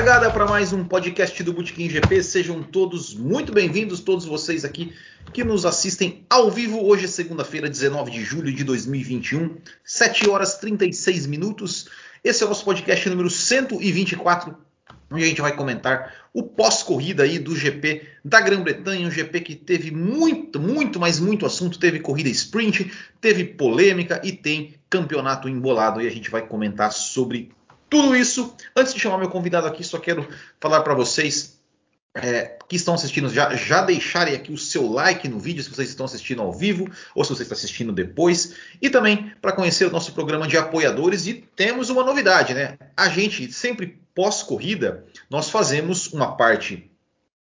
Largada para mais um podcast do Botequim GP. Sejam todos muito bem-vindos, todos vocês aqui que nos assistem ao vivo. Hoje é segunda-feira, 19 de julho de 2021, 7 horas 36 minutos. Esse é o nosso podcast número 124, onde a gente vai comentar o pós-corrida aí do GP da Grã-Bretanha, um GP que teve muito, muito, mas muito assunto, teve corrida sprint, teve polêmica e tem campeonato embolado e a gente vai comentar sobre tudo isso. Antes de chamar meu convidado aqui, só quero falar para vocês é, que estão assistindo já, já deixarem aqui o seu like no vídeo se vocês estão assistindo ao vivo ou se você está assistindo depois. E também para conhecer o nosso programa de apoiadores. E temos uma novidade, né? A gente sempre pós-corrida nós fazemos uma parte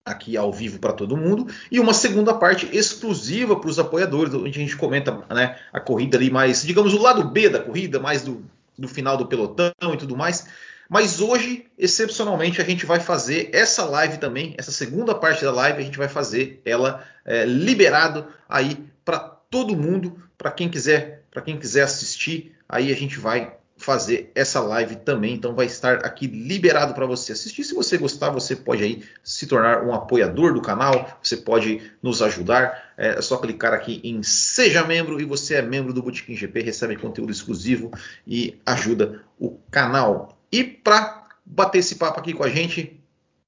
aqui ao vivo para todo mundo e uma segunda parte exclusiva para os apoiadores, onde a gente comenta né, a corrida ali mais, digamos, o lado B da corrida, mais do, do final do pelotão e tudo mais. Mas hoje, excepcionalmente, a gente vai fazer essa live também, essa segunda parte da live, a gente vai fazer ela é, liberado aí para todo mundo, para quem quiser, para quem quiser assistir, aí a gente vai fazer essa live também, então vai estar aqui liberado para você assistir. Se você gostar, você pode aí se tornar um apoiador do canal, você pode nos ajudar. É só clicar aqui em seja membro e você é membro do Botequim GP, recebe conteúdo exclusivo e ajuda o canal. E para bater esse papo aqui com a gente,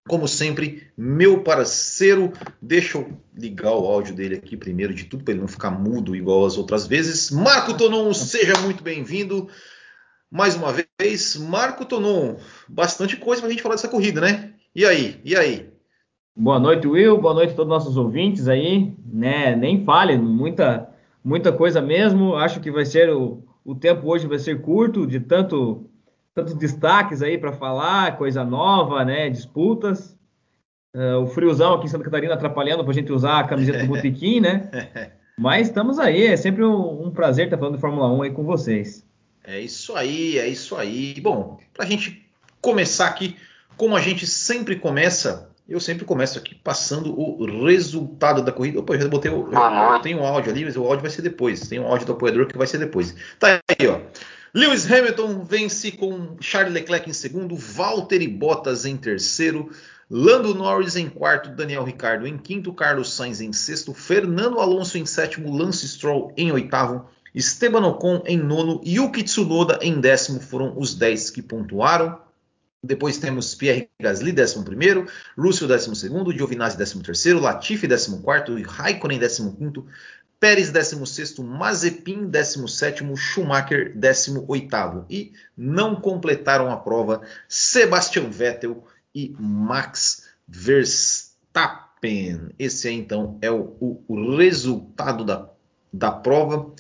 como sempre, meu parceiro, deixa eu ligar o áudio dele aqui primeiro de tudo para ele não ficar mudo igual as outras vezes. Marco Tonon, seja muito bem-vindo mais uma vez, Marco Tonon. Bastante coisa para a gente falar dessa corrida, né? E aí? E aí? Boa noite, Will. Boa noite a todos os nossos ouvintes aí. Né? Nem fale, muita, muita coisa mesmo. Acho que vai ser o, o tempo hoje vai ser curto, de tanto tantos destaques aí para falar, coisa nova, né? Disputas. Uh, o friozão aqui em Santa Catarina atrapalhando para a gente usar a camiseta do Botequim, né? Mas estamos aí, é sempre um, um prazer estar falando de Fórmula 1 aí com vocês. É isso aí, é isso aí. Bom, para a gente começar aqui, como a gente sempre começa, eu sempre começo aqui passando o resultado da corrida. Opa, eu já botei o. Eu tenho um áudio ali, mas o áudio vai ser depois. Tem um áudio do apoiador que vai ser depois. Tá aí, ó. Lewis Hamilton vence com Charles Leclerc em segundo, Valtteri Bottas em terceiro, Lando Norris em quarto, Daniel Ricardo em quinto, Carlos Sainz em sexto, Fernando Alonso em sétimo, Lance Stroll em oitavo, Esteban Ocon em nono, Yuki Tsunoda em décimo, foram os 10 que pontuaram. Depois temos Pierre Gasly, 11, Russell, 12, Giovinazzi, 13, Latifi, 14, Raikkonen, 15, Pérez, 16, Mazepin, 17, Schumacher, 18. E não completaram a prova Sebastian Vettel e Max Verstappen. Esse aí, então, é o, o, o resultado da, da prova.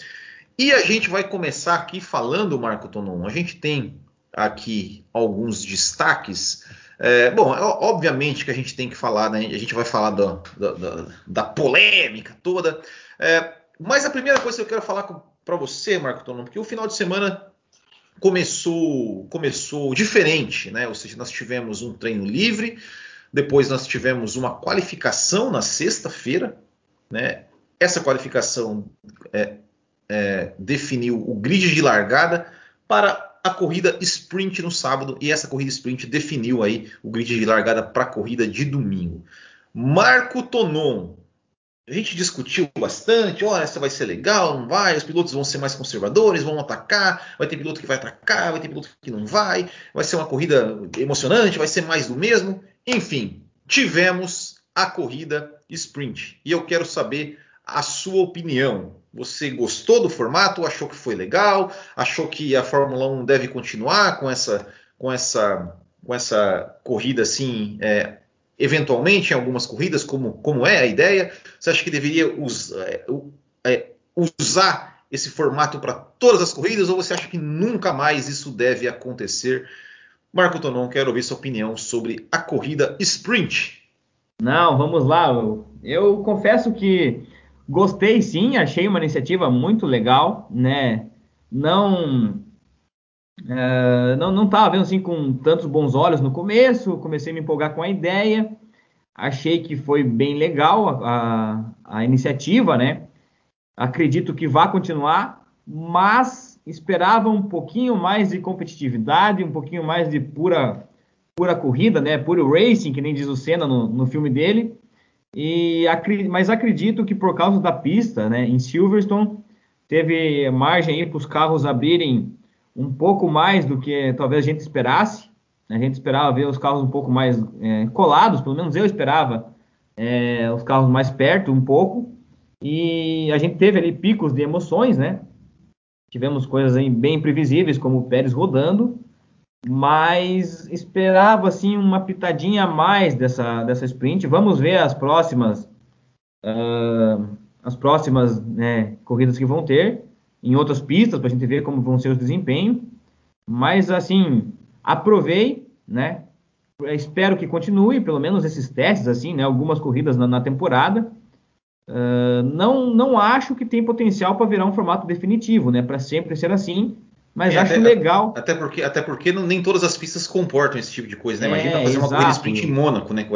E a gente vai começar aqui falando, Marco Tonon. A gente tem aqui alguns destaques. É, bom, é, obviamente que a gente tem que falar, né? A gente vai falar da, da, da polêmica toda. É, mas a primeira coisa que eu quero falar para você, Marco Tonon, porque o final de semana começou começou diferente, né? Ou seja, nós tivemos um treino livre, depois nós tivemos uma qualificação na sexta-feira, né? Essa qualificação é, é, definiu o grid de largada para a corrida sprint no sábado e essa corrida sprint definiu aí o grid de largada para a corrida de domingo. Marco Tonon, a gente discutiu bastante, olha, essa vai ser legal, não vai, os pilotos vão ser mais conservadores, vão atacar, vai ter piloto que vai atacar, vai ter piloto que não vai, vai ser uma corrida emocionante, vai ser mais do mesmo. Enfim, tivemos a corrida sprint e eu quero saber a sua opinião. Você gostou do formato? Achou que foi legal? Achou que a Fórmula 1 deve continuar com essa, com essa, com essa corrida assim, é, eventualmente em algumas corridas, como, como é a ideia? Você acha que deveria é, é, usar esse formato para todas as corridas ou você acha que nunca mais isso deve acontecer? Marco Tonon, quero ouvir sua opinião sobre a corrida sprint. Não, vamos lá. Eu, eu confesso que Gostei sim, achei uma iniciativa muito legal, né? Não uh, não não estava vendo assim com tantos bons olhos no começo, comecei a me empolgar com a ideia, achei que foi bem legal a, a, a iniciativa, né? Acredito que vai continuar, mas esperava um pouquinho mais de competitividade, um pouquinho mais de pura pura corrida, né? Puro racing, que nem diz o Senna no, no filme dele. E, mas acredito que por causa da pista, né, em Silverstone, teve margem para os carros abrirem um pouco mais do que talvez a gente esperasse. A gente esperava ver os carros um pouco mais é, colados, pelo menos eu esperava é, os carros mais perto um pouco. E a gente teve ali picos de emoções, né? Tivemos coisas bem imprevisíveis, como o Pérez rodando, mas esperava assim uma pitadinha a mais dessa, dessa sprint. Vamos ver as próximas uh, as próximas né, corridas que vão ter em outras pistas para a gente ver como vão ser os desempenhos. Mas assim, aprovei, né? Espero que continue, pelo menos esses testes, assim, né? Algumas corridas na, na temporada. Uh, não, não acho que tem potencial para virar um formato definitivo, né? Para sempre ser assim. Mas é, acho até, legal. Até porque, até porque não, nem todas as pistas comportam esse tipo de coisa, né? Imagina é, fazer uma corrida sprint em Mônaco, né?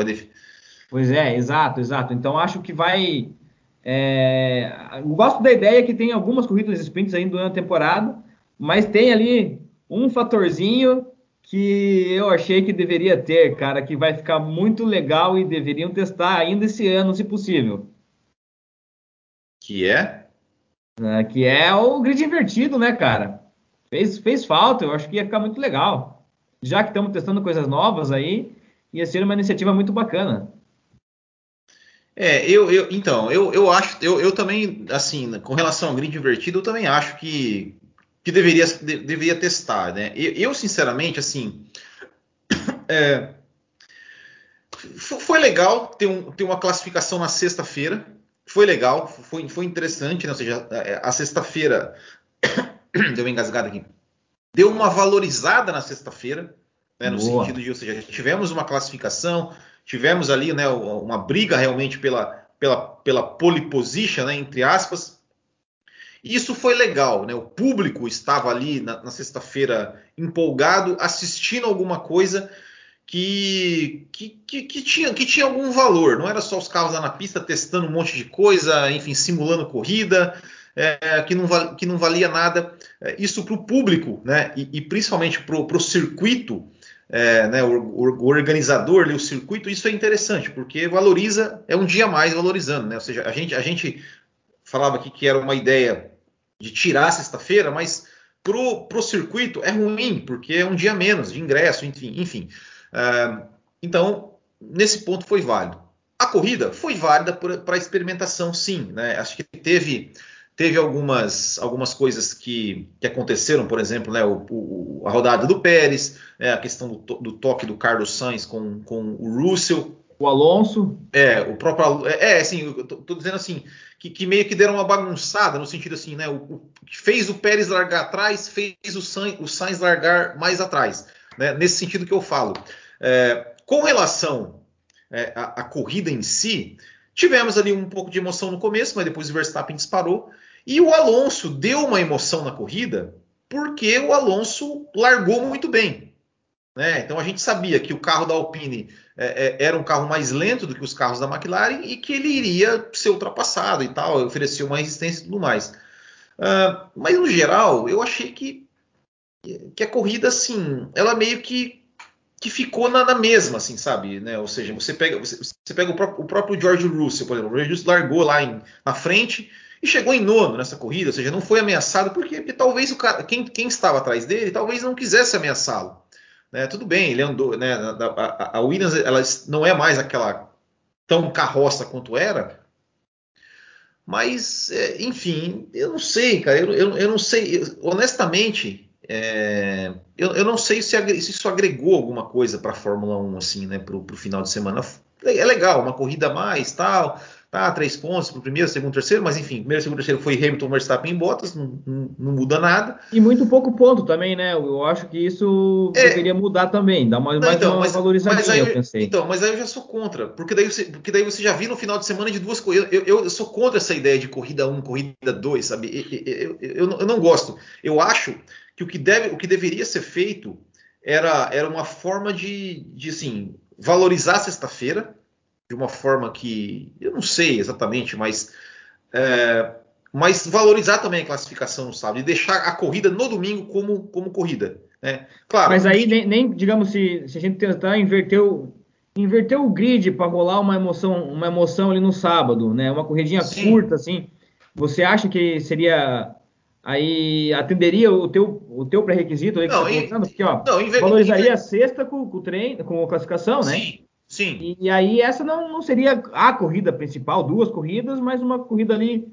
Pois é, exato, exato. Então acho que vai. É... gosto da ideia que tem algumas corridas sprints ainda durante a temporada, mas tem ali um fatorzinho que eu achei que deveria ter, cara, que vai ficar muito legal e deveriam testar ainda esse ano, se possível. Que é? é que é o grid invertido, né, cara? Fez, fez falta, eu acho que ia ficar muito legal. Já que estamos testando coisas novas aí, ia ser uma iniciativa muito bacana. É, eu, eu então, eu, eu acho, eu, eu também, assim, com relação ao grid invertido, eu também acho que que deveria, de, deveria testar, né? Eu, eu sinceramente, assim, é, foi legal ter, um, ter uma classificação na sexta-feira, foi legal, foi, foi interessante, né? Ou seja, a, a sexta-feira deu uma engasgada aqui, deu uma valorizada na sexta-feira, né? No Boa. sentido de, ou seja, tivemos uma classificação, tivemos ali, né? Uma briga realmente pela, pela, pela pole position, né? Entre aspas isso foi legal, né? O público estava ali na, na sexta-feira empolgado, assistindo alguma coisa que, que, que, que, tinha, que tinha algum valor. Não era só os carros lá na pista testando um monte de coisa, enfim, simulando corrida, é, que, não que não valia nada. É, isso para o público, né? E, e principalmente para o circuito, é, né, o, o, organizador, o circuito, isso é interessante, porque valoriza, é um dia mais valorizando, né? Ou seja, a gente, a gente falava aqui que era uma ideia de tirar sexta-feira, mas pro, pro circuito é ruim, porque é um dia menos de ingresso, enfim. enfim. Uh, então, nesse ponto foi válido. A corrida foi válida para experimentação, sim. Né? Acho que teve, teve algumas, algumas coisas que, que aconteceram, por exemplo, né? o, o, a rodada do Pérez, né? a questão do, do toque do Carlos Sainz com, com o Russell. O Alonso. É, o próprio. É, é assim, eu tô, tô dizendo assim, que, que, meio que deram uma bagunçada, no sentido assim, né? O, o fez o Pérez largar atrás, fez o Sainz, o Sainz largar mais atrás. Né? Nesse sentido que eu falo. É, com relação é, à, à, corrida em si, tivemos ali um pouco de emoção no começo, mas depois o Verstappen disparou. E o Alonso deu uma emoção na corrida, porque o Alonso largou muito bem. Né? Então a gente sabia que o carro da Alpine é, é, era um carro mais lento do que os carros da McLaren e que ele iria ser ultrapassado e tal, oferecia uma resistência e tudo mais. Uh, mas no geral, eu achei que, que a corrida, assim, ela meio que, que ficou na, na mesma, assim, sabe? Né? Ou seja, você pega, você, você pega o, próprio, o, próprio, George Russell, por exemplo, o George Russell largou lá em, na frente e chegou em nono nessa corrida, ou seja, não foi ameaçado porque, porque talvez o cara, quem, quem estava atrás dele, talvez não quisesse ameaçá-lo. Né? Tudo bem, ele andou, né? A, a, Williams ela não é mais aquela tão carroça quanto era, mas é, enfim, eu não sei, cara, eu, eu, eu não sei, eu, honestamente, é, eu, eu, não sei se, se, isso agregou alguma coisa para a Fórmula 1 assim, né, para o final de semana. É legal, uma corrida a mais, tal Tá, três pontos para o primeiro, segundo, terceiro, mas enfim, primeiro, segundo, terceiro foi Hamilton, Verstappen e Bottas, não, não, não, muda nada. E muito pouco ponto também, né? Eu acho que isso é, deveria mudar também, dar mais, mais então, uma mas, mas aí, eu pensei. Então, mas aí eu já sou contra, porque daí você, porque daí você já viu no final de semana de duas corridas. Eu, eu, eu, sou contra essa ideia de corrida 1, corrida 2, sabe? Eu, eu, eu, não gosto. Eu acho que o que, deve, o que deveria ser feito era, era uma forma de, de assim, valorizar sexta-feira de uma forma que eu não sei exatamente, mas é, mas valorizar também a classificação no sábado e deixar a corrida no domingo como, como corrida. Né? Claro. Mas aí nem, nem, digamos se, se a gente tentar inverter o inverter o grid para rolar uma emoção, uma emoção ali no sábado, né? Uma corridinha Sim. curta assim. Você acha que seria aí atenderia o teu, o teu pré-requisito aí que não, você tá Porque, ó, não, inver... valorizaria a sexta com, com o treino, com a classificação, né? Sim, sim. E, e, aí essa não, não seria a corrida principal, duas corridas, mas uma corrida ali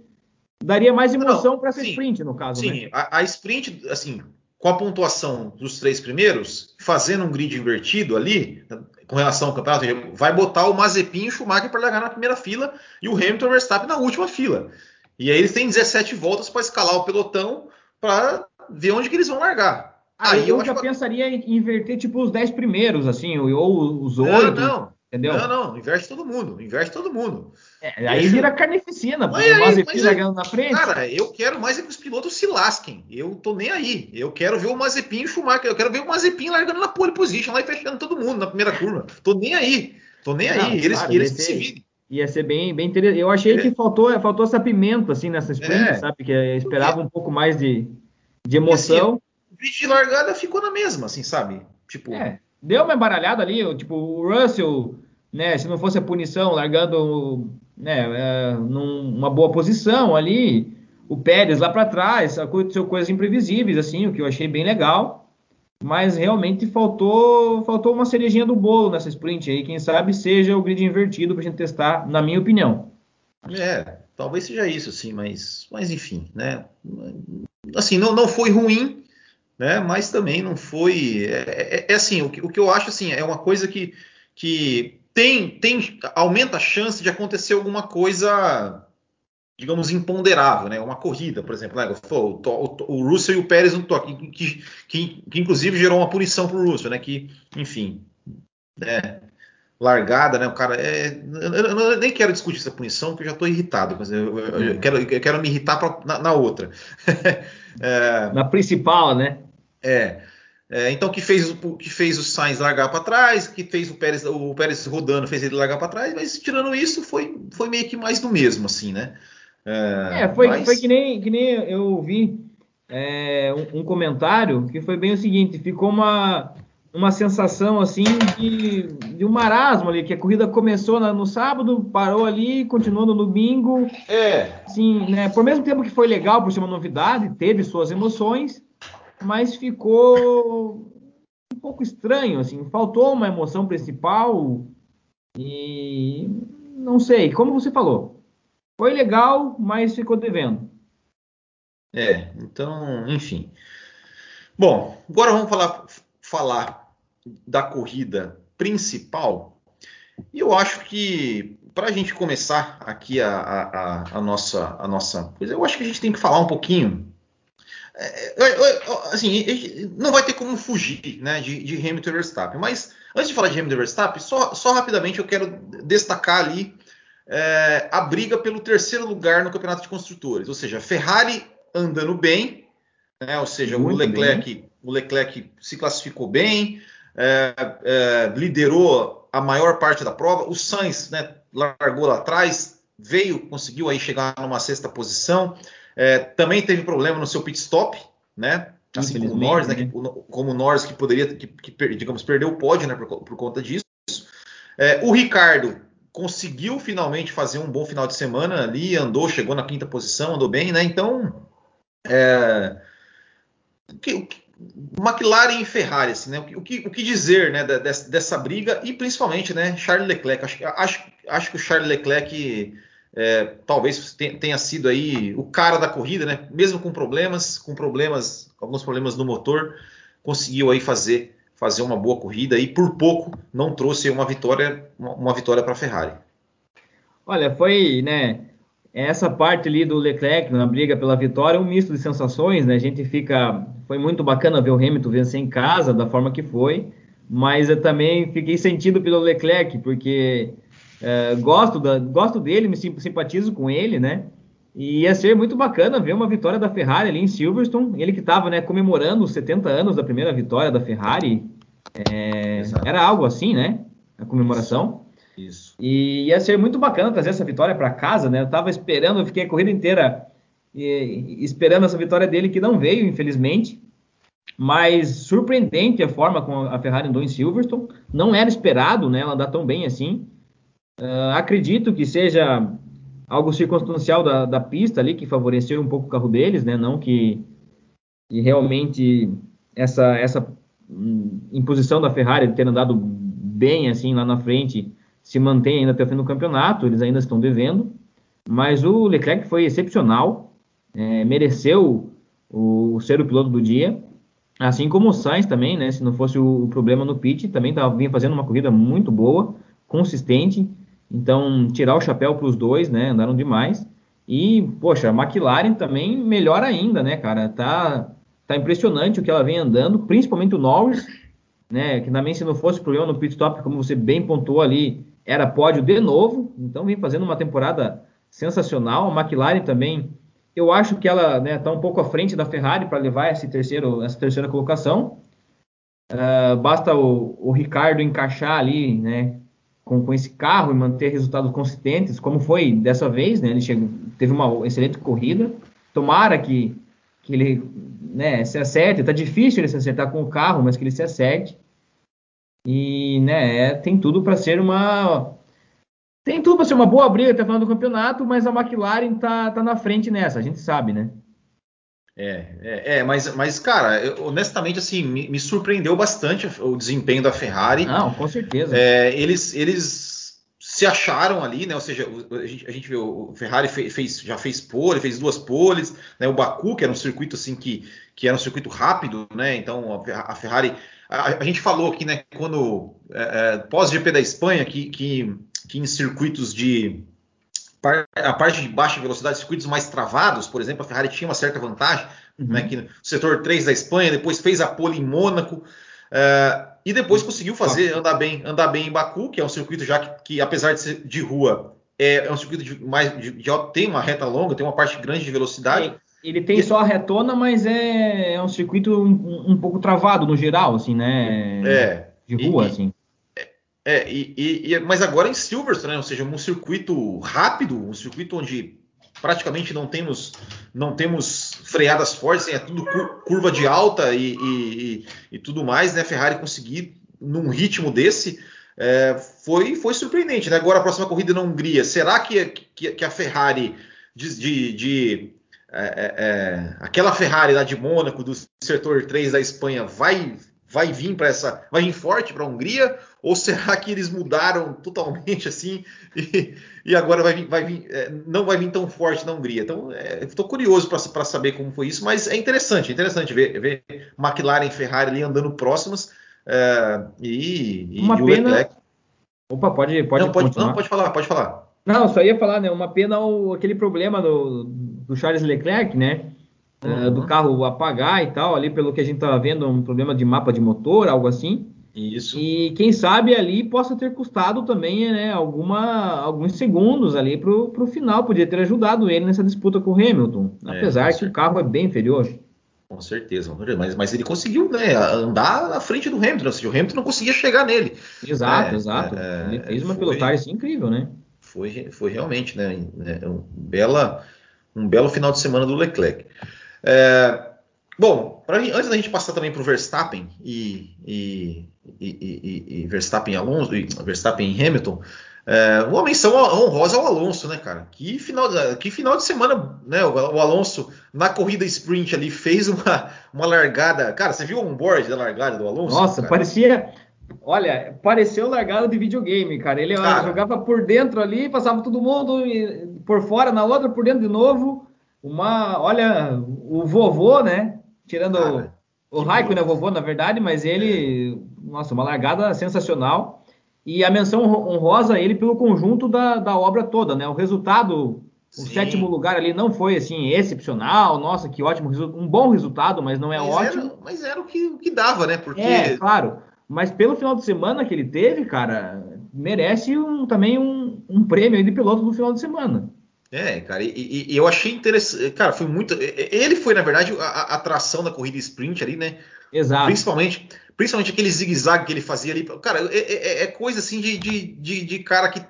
daria mais emoção para essa sprint, no caso, sim. Né? A, a sprint, assim, com a pontuação dos três primeiros, fazendo um grid invertido ali, com relação ao campeonato, vai botar o Mazepin e o Schumacher para largar na primeira fila e o Hamilton e o Verstappen na última fila. E aí eles têm 17 voltas para escalar o pelotão para ver onde que eles vão largar. Aí, aí eu, eu já pensaria em inverter tipo os 10 primeiros, assim, ou os 8. Não, não. Entendeu? Não, não, inverte todo mundo, inverte todo mundo. É, aí Deixa... vira carnificina, porque o Mazepin largando na frente. Cara, eu quero mais é que os pilotos se lasquem. Eu tô nem aí. Eu quero ver o Mazepin e o Schumacher. Eu quero ver o Mazepin largando na pole position lá e fechando todo mundo na primeira curva. Tô nem aí. Tô nem não, aí. Eles, claro, eles que se virem. Ia ser bem, bem interessante. Eu achei é. que faltou, faltou essa pimenta, assim, nessa sprint, é. sabe? Que eu esperava um pouco mais de, de emoção. Vídeo de largada ficou na mesma, assim, sabe? Tipo... É, deu uma embaralhada ali, tipo, o Russell, né, se não fosse a punição, largando, né, é, numa boa posição ali, o Pérez lá para trás, aconteceu coisas imprevisíveis, assim, o que eu achei bem legal mas realmente faltou faltou uma cerejinha do bolo nessa sprint aí. Quem sabe seja o grid invertido para a gente testar, na minha opinião. É, talvez seja isso, sim, mas, mas enfim, né? Assim, não, não foi ruim, né? Mas também não foi. É, é, é assim, o que, o que eu acho assim é uma coisa que, que tem, tem aumenta a chance de acontecer alguma coisa digamos, imponderável, né? Uma corrida, por exemplo, né? o, o, o, Russell e o Pérez no toque, que, que, que, inclusive gerou uma punição para o Russell, né? Que, enfim, né? largada, né? O cara é. Eu, eu, eu, nem quero discutir essa punição, porque eu já estou irritado, mas eu, eu, quero, eu quero me irritar pra, na, na, outra. é, na principal, né? É. É, então, que fez, que fez o Sainz largar para trás, que fez o Pérez, o Pérez rodando, fez ele largar para trás, mas tirando isso, foi, foi meio que mais do mesmo, assim, né? É, é foi, mas... foi que, nem, que nem eu vi é, um, um, comentário que foi bem o seguinte: ficou uma, uma sensação assim de, de um marasmo ali, que a corrida começou na, no sábado, parou ali, continuou no domingo. É. Assim, né, por mesmo tempo que foi legal por ser uma novidade, teve suas emoções, mas ficou um pouco estranho, assim, faltou uma emoção principal e não sei, como você falou, foi legal, mas ficou devendo. É, então, enfim. Bom, agora vamos falar, falar da corrida principal. E eu acho que para a gente começar aqui a, a, a, nossa a nossa coisa, eu acho que a gente tem que falar um pouquinho. É, é, é, assim, não vai ter como fugir né, de, de Hamilton e Verstappen. Mas antes de falar de Hamilton e Verstappen, só, só rapidamente eu quero destacar ali é, a briga pelo terceiro lugar no campeonato de construtores. Ou seja, Ferrari andando bem, né, ou seja, o Leclerc, o Leclerc se classificou bem, é, é, liderou a maior parte da prova. O Sainz né, largou lá atrás, veio, conseguiu aí chegar numa sexta posição. É, também teve problema no seu pit stop, né? Assim como o Norris, né, que, né? como o Norris que poderia, que, que digamos, perdeu o pódio, né, por, por conta disso. É, o Ricardo conseguiu finalmente fazer um bom final de semana ali, andou, chegou na quinta posição, andou bem, né? Então, é, que, McLaren e Ferrari, assim, né? O que, o que dizer, né, dessa, dessa, briga e principalmente, né, Charles Leclerc. Acho, acho, acho que o Charles Leclerc é, talvez tenha sido aí o cara da corrida, né? Mesmo com problemas, com problemas, alguns problemas no motor, conseguiu aí fazer fazer uma boa corrida e por pouco não trouxe uma vitória uma vitória para a Ferrari. Olha, foi, né, essa parte ali do Leclerc na briga pela vitória, um misto de sensações, né? A gente fica foi muito bacana ver o Hamilton vencer em casa da forma que foi, mas eu também fiquei sentido pelo Leclerc porque é, gosto da, gosto dele, me simpatizo com ele, né? E ia ser muito bacana ver uma vitória da Ferrari ali em Silverstone. Ele que estava né, comemorando os 70 anos da primeira vitória da Ferrari. É, era algo assim, né? A comemoração. Isso. Isso. E ia ser muito bacana trazer essa vitória para casa, né? Eu estava esperando, eu fiquei a corrida inteira e, esperando essa vitória dele que não veio, infelizmente. mas surpreendente a forma como a Ferrari andou em Silverstone. Não era esperado né, ela andar tão bem assim. Uh, acredito que seja algo circunstancial da, da, pista ali que favoreceu um pouco o carro deles, né? Não que, que realmente essa, essa hum, imposição da Ferrari de ter andado bem assim lá na frente se mantém ainda até o fim do campeonato, eles ainda estão devendo. Mas o Leclerc foi excepcional, é, mereceu o, o, ser o piloto do dia, assim como o Sainz também, né? Se não fosse o, o problema no pit, também tava, vinha fazendo uma corrida muito boa, consistente. Então, tirar o chapéu para os dois, né? Andaram demais. E, poxa, a McLaren também melhor ainda, né, cara? Tá, tá impressionante o que ela vem andando, principalmente o Norris, né? Que também, se não fosse problema no pit stop, como você bem pontuou ali, era pódio de novo. Então, vem fazendo uma temporada sensacional. A McLaren também, eu acho que ela está né, um pouco à frente da Ferrari para levar esse terceiro, essa terceira colocação. Uh, basta o, o, Ricardo encaixar ali, né, com, com, esse carro e manter resultados consistentes, como foi dessa vez, né? Ele chegou, teve uma excelente corrida. Tomara que, que ele né, se acerte. Tá difícil ele se acertar com o carro, mas que ele se acerte. E né, é, tem tudo para ser uma tem tudo para ser uma boa briga até o final do campeonato, mas a McLaren tá, tá na frente nessa, a gente sabe, né? É, é, é mas, mas, cara, eu, honestamente, assim, me, me, surpreendeu bastante o desempenho da Ferrari. Não, com certeza. É, eles, eles se acharam ali, né? Ou seja, a gente, a gente vê o Ferrari fez, fez, já fez pole, fez duas poles, né? O Baku, que era um circuito assim que, que era um circuito rápido, né? Então a, a Ferrari. A, a, gente falou aqui, né? Quando é, é pós-GP da Espanha, que, que que em circuitos de a parte de baixa velocidade, circuitos mais travados, por exemplo, a Ferrari tinha uma certa vantagem, uhum. né, que no setor 3 da Espanha, depois fez a pole em Mônaco, uh, e depois conseguiu fazer, andar bem, andar bem em Baku, que é um circuito já que, que apesar de ser de rua, é, é um circuito de, mais, de, de, tem uma reta longa, tem uma parte grande de velocidade. Ele tem e, só a retona, mas é, é um circuito um, um, pouco travado no geral, assim, né? É. De rua, e, assim. É, e, e, mas agora em Silverstone, né? ou seja, um circuito rápido, um circuito onde praticamente não temos não temos freadas fortes, é tudo curva de alta e, e, e, tudo mais, né? Ferrari conseguir num ritmo desse é, foi, foi surpreendente. Né? Agora a próxima corrida na Hungria, será que, que, que a Ferrari de, de, de é, é, é aquela Ferrari lá de Mônaco, do setor 3 da Espanha, vai vai vir para essa, vai vir forte para a Hungria ou será que eles mudaram totalmente assim e, e agora vai vir, vai vir é, não vai vir tão forte na Hungria? Então, estou é, curioso para saber como foi isso, mas é interessante, é interessante ver, ver McLaren e Ferrari ali andando próximas é, e, Uma e o pena... Leclerc. Opa, pode, pode, não, pode, não, pode falar, pode falar. Não, só ia falar, né? Uma pena o, aquele problema do, do Charles Leclerc, né? Uhum. do carro apagar e tal, ali pelo que a gente estava vendo, um problema de mapa de motor, algo assim. Isso. E quem sabe ali possa ter custado também né, alguma, alguns segundos ali para o final, podia ter ajudado ele nessa disputa com o Hamilton, é, apesar que o carro é bem inferior. Com certeza, mas, mas ele conseguiu né, andar na frente do Hamilton, ou seja, o Hamilton não conseguia chegar nele. Exato, é, exato. É, ele fez uma foi, pilotagem incrível, né? Foi, foi realmente, né? É, um, bela, um belo final de semana do Leclerc. É, bom, pra, antes da gente passar também para o Verstappen e, e, e, e, Verstappen Alonso, e Verstappen Hamilton, é, uma menção honrosa ao Alonso, né, cara? Que final, que final de semana, né? O, o Alonso na corrida sprint ali fez uma, uma largada. Cara, você viu o onboard da largada do Alonso? Nossa, cara? parecia. Olha, pareceu largada de videogame, cara. Ele cara, jogava por dentro ali, passava todo mundo por fora, na outra por dentro de novo uma, olha, o vovô, né? Tirando Cara, o, o Raikkonen, né? vovô, na verdade, mas ele, é. nossa, uma largada sensacional. E a menção honrosa a ele pelo conjunto da, da obra toda, né? O resultado, Sim. o sétimo lugar ali não foi assim excepcional, nossa, que ótimo, um bom resultado, mas não é mas ótimo. Era, mas era o que, o que dava, né? Porque... É, claro. Mas pelo final de semana que ele teve, cara, merece um, também um, um prêmio de piloto no final de semana. É, cara, e, e, eu achei interessante. Cara, foi muito. Ele foi, na verdade, a, a atração da corrida sprint ali, né? Exato. Principalmente, principalmente aquele zigue-zague que ele fazia ali. Cara, é, é, é coisa assim de, de, de, de cara que,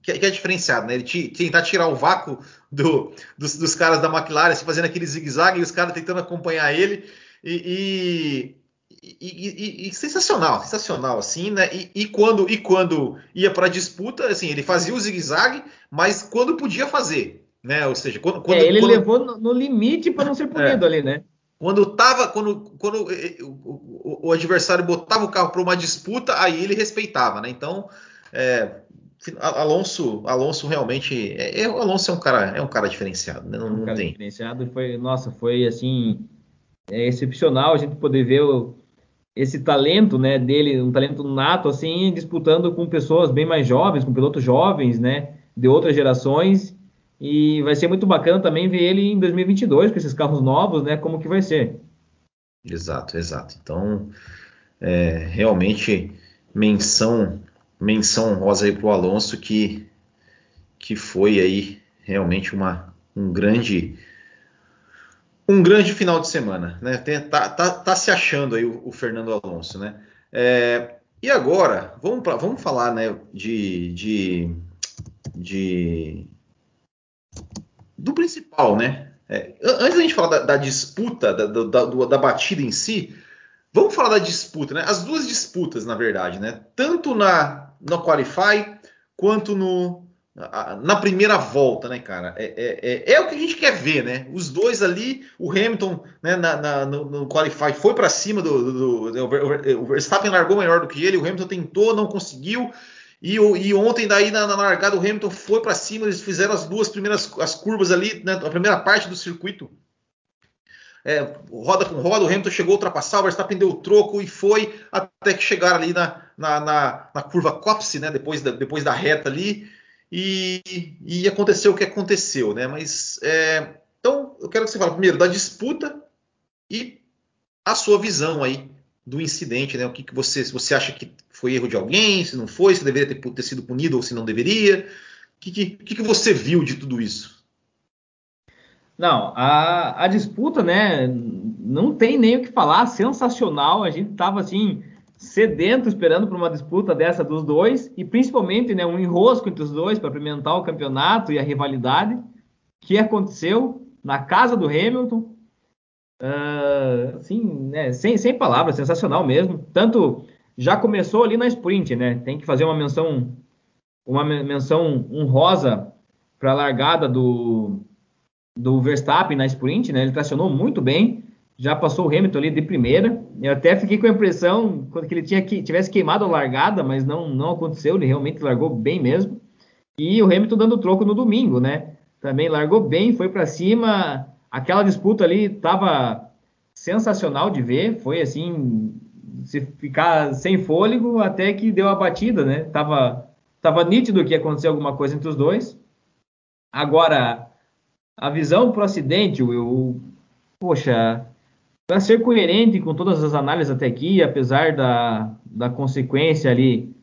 que, é diferenciado, né? Ele te, tentar tirar o vácuo do, dos, dos, caras da McLaren, assim, fazendo aquele zigue-zague e os caras tentando acompanhar ele. E, e, e, e, sensacional, sensacional, assim, né? E, quando, e quando ia para disputa, assim, ele fazia o zigue-zague, mas quando podia fazer, né? Ou seja, quando. quando é, ele quando... levou no, no limite para não ser punido é. ali, né? Quando tava, quando, quando o, o, o adversário botava o carro para uma disputa, aí ele respeitava, né? Então, é, Alonso, Alonso realmente, é, é, Alonso é um cara, é um cara diferenciado, né? Não, um cara tem. diferenciado foi, nossa, foi assim é excepcional a gente poder ver o, esse talento, né, dele, um talento nato assim, disputando com pessoas bem mais jovens, com pilotos jovens, né, de outras gerações e vai ser muito bacana também ver ele em 2022 com esses carros novos, né? Como que vai ser? Exato, exato. Então, é, realmente menção menção rosa aí para o Alonso que que foi aí realmente uma um grande um grande final de semana, né? Tem, tá, tá, tá, se achando aí o, o Fernando Alonso, né? É, e agora vamos pra, vamos falar né de, de, de do principal, né? É, antes da gente falar da, da disputa, da, da, da, batida em si, vamos falar da disputa, né? As duas disputas, na verdade, né? Tanto na no Qualify quanto no, na primeira volta, né, cara? É, é, é, é, o que a gente quer ver, né? Os dois ali, o Hamilton né, na, na, no, no, Qualify foi para cima do, do, do, O Verstappen largou melhor do que ele, o Hamilton tentou, não conseguiu. E, e ontem, daí na, na, largada, o Hamilton foi para cima, eles fizeram as duas primeiras as curvas ali, né, a primeira parte do circuito. É, roda com roda, o Hamilton chegou a ultrapassar, o Verstappen deu o troco e foi até que chegaram ali na, na, na, na curva Copse, né, depois, da, depois da reta ali, e, e aconteceu o que aconteceu, né? Mas é, então eu quero que você fale primeiro da disputa e a sua visão aí do incidente, né? O que, que você, você acha que foi erro de alguém, se não foi, se deveria ter, ter sido punido ou se não deveria. O que, que, que, você viu de tudo isso? Não, a, a disputa, né? Não tem nem o que falar, sensacional. A gente tava assim sedento esperando por uma disputa dessa dos dois e principalmente, né, um enrosco entre os dois para apimentar o campeonato e a rivalidade que aconteceu na casa do Hamilton. Uh, assim, né, sem, sem palavras, sensacional mesmo. Tanto já começou ali na sprint, né? Tem que fazer uma menção uma menção honrosa para a largada do, do Verstappen na sprint, né? Ele tracionou muito bem, já passou o Hamilton ali de primeira. Eu até fiquei com a impressão quando que ele tinha que tivesse queimado a largada, mas não não aconteceu, ele realmente largou bem mesmo. E o Hamilton dando troco no domingo, né? Também largou bem, foi para cima. Aquela disputa ali estava sensacional de ver, foi assim se ficar sem fôlego até que deu a batida, né? Tava, tava nítido que ia acontecer alguma coisa entre os dois. Agora, a visão para o acidente, Will, poxa, para ser coerente com todas as análises até aqui, apesar da, da consequência ali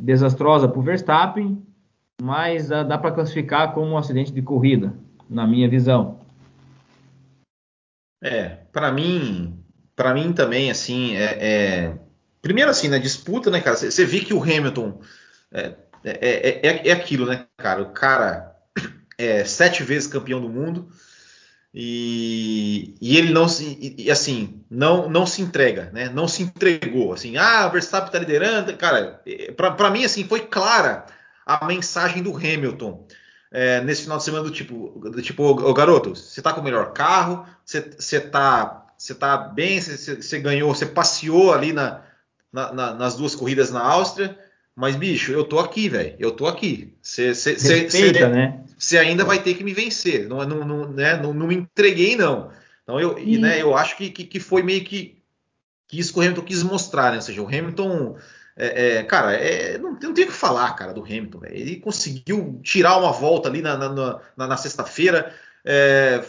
desastrosa para o Verstappen, mas dá, dá para classificar como um acidente de corrida, na minha visão. É, para mim, para mim também, assim, é, é, primeiro assim, na disputa, né, cara, você vê que o Hamilton é, é, é, é, aquilo, né, cara, o cara é sete vezes campeão do mundo e, e ele não se, e, assim, não, não se entrega, né, não se entregou, assim, ah, o Verstappen tá liderando, cara, para mim, assim, foi clara a mensagem do Hamilton, é, nesse final de semana do tipo, do tipo, ô, garoto, você tá com o melhor carro, você, você tá você tá bem, você, você ganhou, você passeou ali na, na, na, nas duas corridas na Áustria, mas bicho, eu tô aqui, velho, eu tô aqui. Você, né? Ainda vai ter que me vencer, não, não, não, né? não, não me entreguei não. Então eu, e... né, eu acho que, que, que, foi meio que, que isso que o Hamilton quis mostrar, né? Ou seja, o Hamilton é, é, cara, é, não, não tem o que falar, cara, do Hamilton. Véio. Ele conseguiu tirar uma volta ali na, na, na, na sexta-feira, é,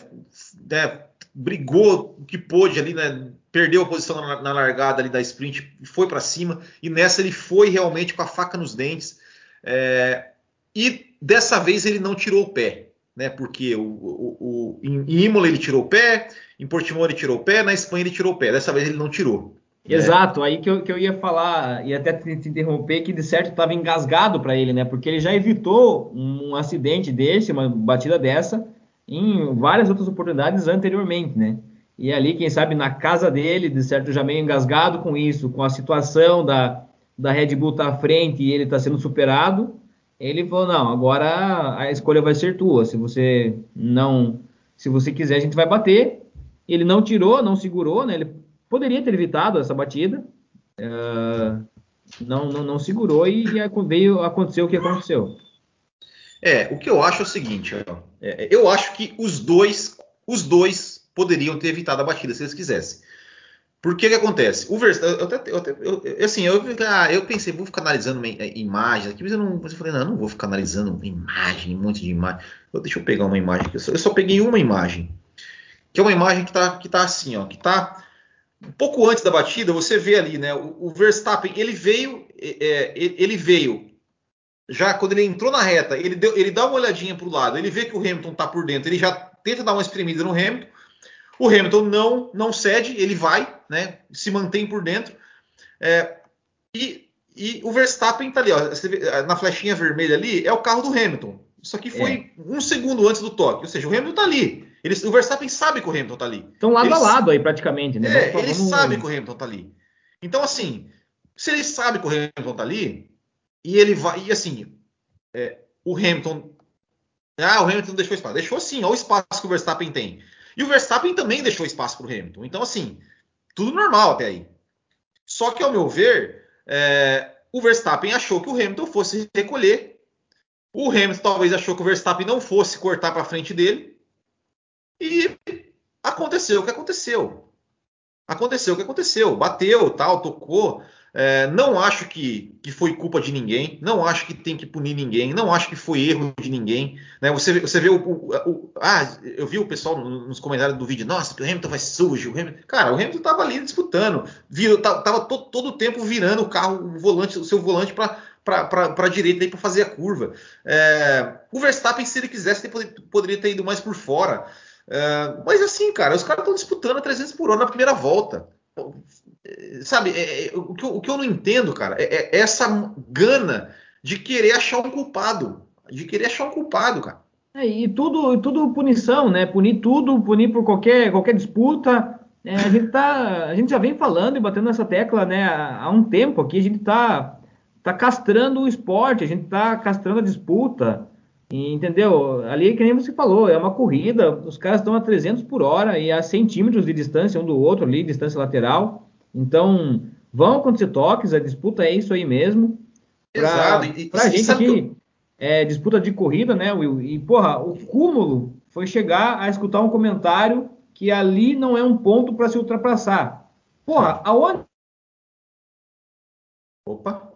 né, brigou o que pôde ali, né? Perdeu a posição na, na largada ali da sprint, foi para cima e nessa ele foi realmente com a faca nos dentes. É, e dessa vez ele não tirou o pé, né? Porque o, o, o, em Imola ele tirou o pé, em Portimão ele tirou o pé, na Espanha ele tirou o pé. Dessa vez ele não tirou. Né? Exato, aí que eu, que eu ia falar, e até te, te interromper, que de certo estava engasgado para ele, né? Porque ele já evitou um acidente desse, uma batida dessa, em várias outras oportunidades anteriormente, né? E ali, quem sabe, na casa dele, de certo, já meio engasgado com isso, com a situação da, da Red Bull tá à frente e ele está sendo superado, ele falou, não, agora a escolha vai ser tua. Se você não, se você quiser, a gente vai bater. Ele não tirou, não segurou, né? Ele poderia ter evitado essa batida. Uh, não, não, não segurou e, e veio aconteceu o que aconteceu. É, o que eu acho é o seguinte, ó, é, eu acho que os dois, os dois poderiam ter evitado a batida se eles quisessem. Porque que acontece? O Verstappen, eu, eu, eu, eu, assim, eu, ah, eu pensei, vou ficar analisando é, imagens aqui, mas eu não, eu falei, não, eu não vou ficar analisando imagem, um monte de imagem. deixa eu pegar uma imagem aqui. Eu só, eu só peguei uma imagem, que é uma imagem que tá, que tá assim, ó, que tá um pouco antes da batida. Você vê ali, né? O, o Verstappen, ele veio, é, é ele veio já quando ele entrou na reta, ele, deu, ele dá uma olhadinha para o lado, ele vê que o Hamilton está por dentro, ele já tenta dar uma espremida no Hamilton. O Hamilton não, não cede, ele vai, né, se mantém por dentro. É, e, e, o Verstappen está ali, ó, na flechinha vermelha ali, é o carro do Hamilton. Isso aqui foi é. um segundo antes do toque, ou seja, o Hamilton está ali. Ele, o Verstappen sabe que o Hamilton está ali. Estão lado ele, a lado aí praticamente, né? É, ele sabe que o Hamilton está ali. Então, assim, se ele sabe que o Hamilton está ali, e ele vai. E assim, é, o Hamilton. Ah, o Hamilton deixou espaço. Deixou sim, olha o espaço que o Verstappen tem. E o Verstappen também deixou espaço para o Hamilton. Então, assim, tudo normal até aí. Só que, ao meu ver, é, o Verstappen achou que o Hamilton fosse recolher. O Hamilton talvez achou que o Verstappen não fosse cortar para frente dele. E aconteceu o que aconteceu. Aconteceu o que aconteceu. Bateu, tal, tocou. É, não acho que, que foi culpa de ninguém, não acho que tem que punir ninguém, não acho que foi erro de ninguém. Né? Você, você vê o, o, o, Ah, eu vi o pessoal nos comentários do vídeo, nossa, que o Hamilton vai sujo. O Hamilton... Cara, o Hamilton estava ali disputando, estava todo, todo o tempo virando o carro, o volante, o seu volante para para a direita para fazer a curva. É, o Verstappen, se ele quisesse, ele poderia ter ido mais por fora. É, mas assim, cara, os caras estão disputando a 300 por hora na primeira volta. Sabe, é, é, o, que eu, o, que eu, não entendo, cara, é, é, essa gana de querer achar um culpado. De querer achar um culpado, cara. É, e tudo, tudo punição, né? Punir tudo, punir por qualquer, qualquer disputa. É, a, gente tá, a gente já vem falando e batendo nessa tecla né, há, há um tempo aqui. A gente tá, tá castrando o esporte, a gente tá castrando a disputa. E, entendeu? Ali, que nem você falou, é uma corrida, os caras estão a 300 por hora e a centímetros de distância um do outro ali, distância lateral. Então, vão acontecer toques, a disputa é isso aí mesmo. Pra, Exato. E, pra e, gente aqui, é, disputa de corrida, né, Will? E, porra, o cúmulo foi chegar a escutar um comentário que ali não é um ponto para se ultrapassar. Porra, aonde. Opa!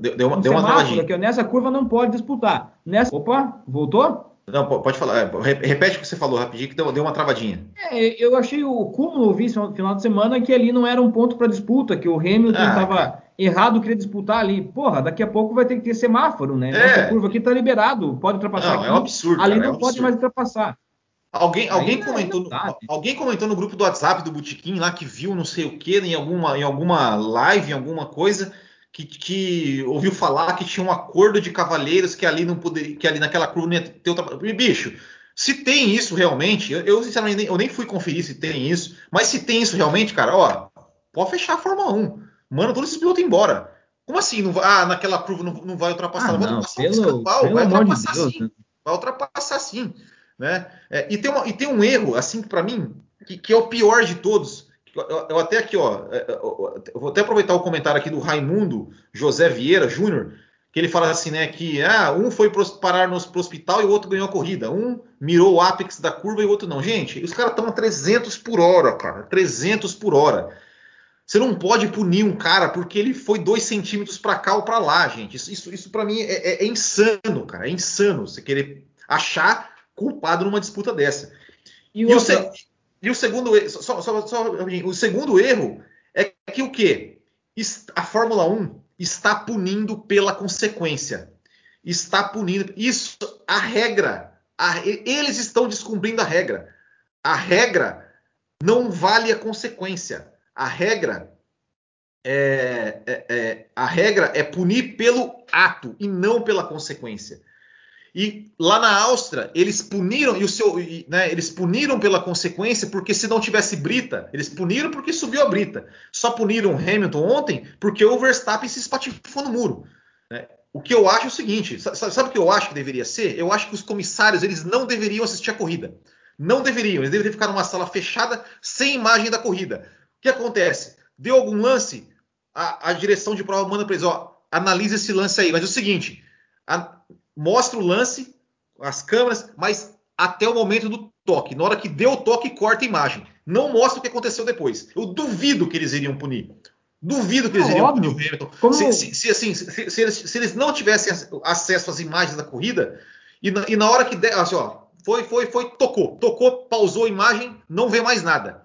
Deu, deu uma, deu uma. Aqui, nessa curva não pode disputar. Nessa... Opa, voltou? Não, pode falar. É, repete o que você falou rapidinho, que deu, deu uma travadinha. É, eu achei o cúmulo, vi no final de semana, que ali não era um ponto para disputa, que o Hamilton estava ah, errado, queria disputar ali. Porra, daqui a pouco vai ter que ter semáforo, né? É. Essa curva aqui está liberado, pode ultrapassar. Não, aqui, é um absurdo. Ali cara, não é um pode mais ultrapassar. Alguém, alguém, comentou no, alguém comentou no grupo do WhatsApp do Botequim lá que viu não sei o que em alguma, em alguma live, em alguma coisa que, que, ouviu falar que tinha um acordo de cavaleiros que ali não poderia, que ali naquela curva não ia ter outra. Bicho, se tem isso realmente, eu, eu sinceramente eu nem fui conferir se tem isso, mas se tem isso realmente, cara, ó, pode fechar a Fórmula 1. Manda todos esses pilotos embora. Como assim? Não, ah, naquela curva não, não vai ultrapassar, ah, não vai ultrapassar pelo, vai ultrapassar de sim. Né? Vai ultrapassar sim. Né? É, e, tem uma, e tem um erro, assim, para mim, que, que é o pior de todos eu, até aqui, ó, é, é, vou até aproveitar o comentário aqui do Raimundo José Vieira Júnior, que ele fala assim, né, que ah, um foi parar no hospital e o outro ganhou a corrida. Um mirou o ápice da curva e o outro não. Gente, os caras estão a 300 por hora, cara. 300 por hora. Você não pode punir um cara porque ele foi dois centímetros para cá ou para lá, gente. Isso, isso, isso para mim é, é, é, insano, cara. É insano você querer achar culpado numa disputa dessa. E, e, o, e o segundo, só, só, só, o segundo erro é que o quê? A Fórmula 1 está punindo pela consequência. Está punindo. Isso, a regra. A, eles estão descumprindo a regra. A regra não vale a consequência. A regra é, é, é, a regra é punir pelo ato e não pela consequência. E lá na Áustria, eles puniram, e o seu, né, eles puniram pela consequência, porque se não tivesse brita, eles puniram porque subiu a brita. Só puniram Hamilton ontem porque o Verstappen se espatifou no muro. Né? O que eu acho é o seguinte: sabe, sabe o que eu acho que deveria ser? Eu acho que os comissários eles não deveriam assistir a corrida. Não deveriam, eles deveriam ficar numa sala fechada sem imagem da corrida. O que acontece? Deu algum lance, a, a direção de prova manda para eles: ó, analise esse lance aí. Mas é o seguinte: mostra o lance, as câmeras, mas até o momento do toque. Na hora que deu o toque, corta a imagem. Não mostra o que aconteceu depois. Eu duvido que eles iriam punir. Duvido que eles é iriam óbvio. punir o Hamilton. Como... Se, se, se, assim, se, eles, se, eles, não tivessem acesso às imagens da corrida, e na, e na hora que der, assim, ó, foi, foi, foi, tocou, tocou, pausou a imagem, não vê mais nada.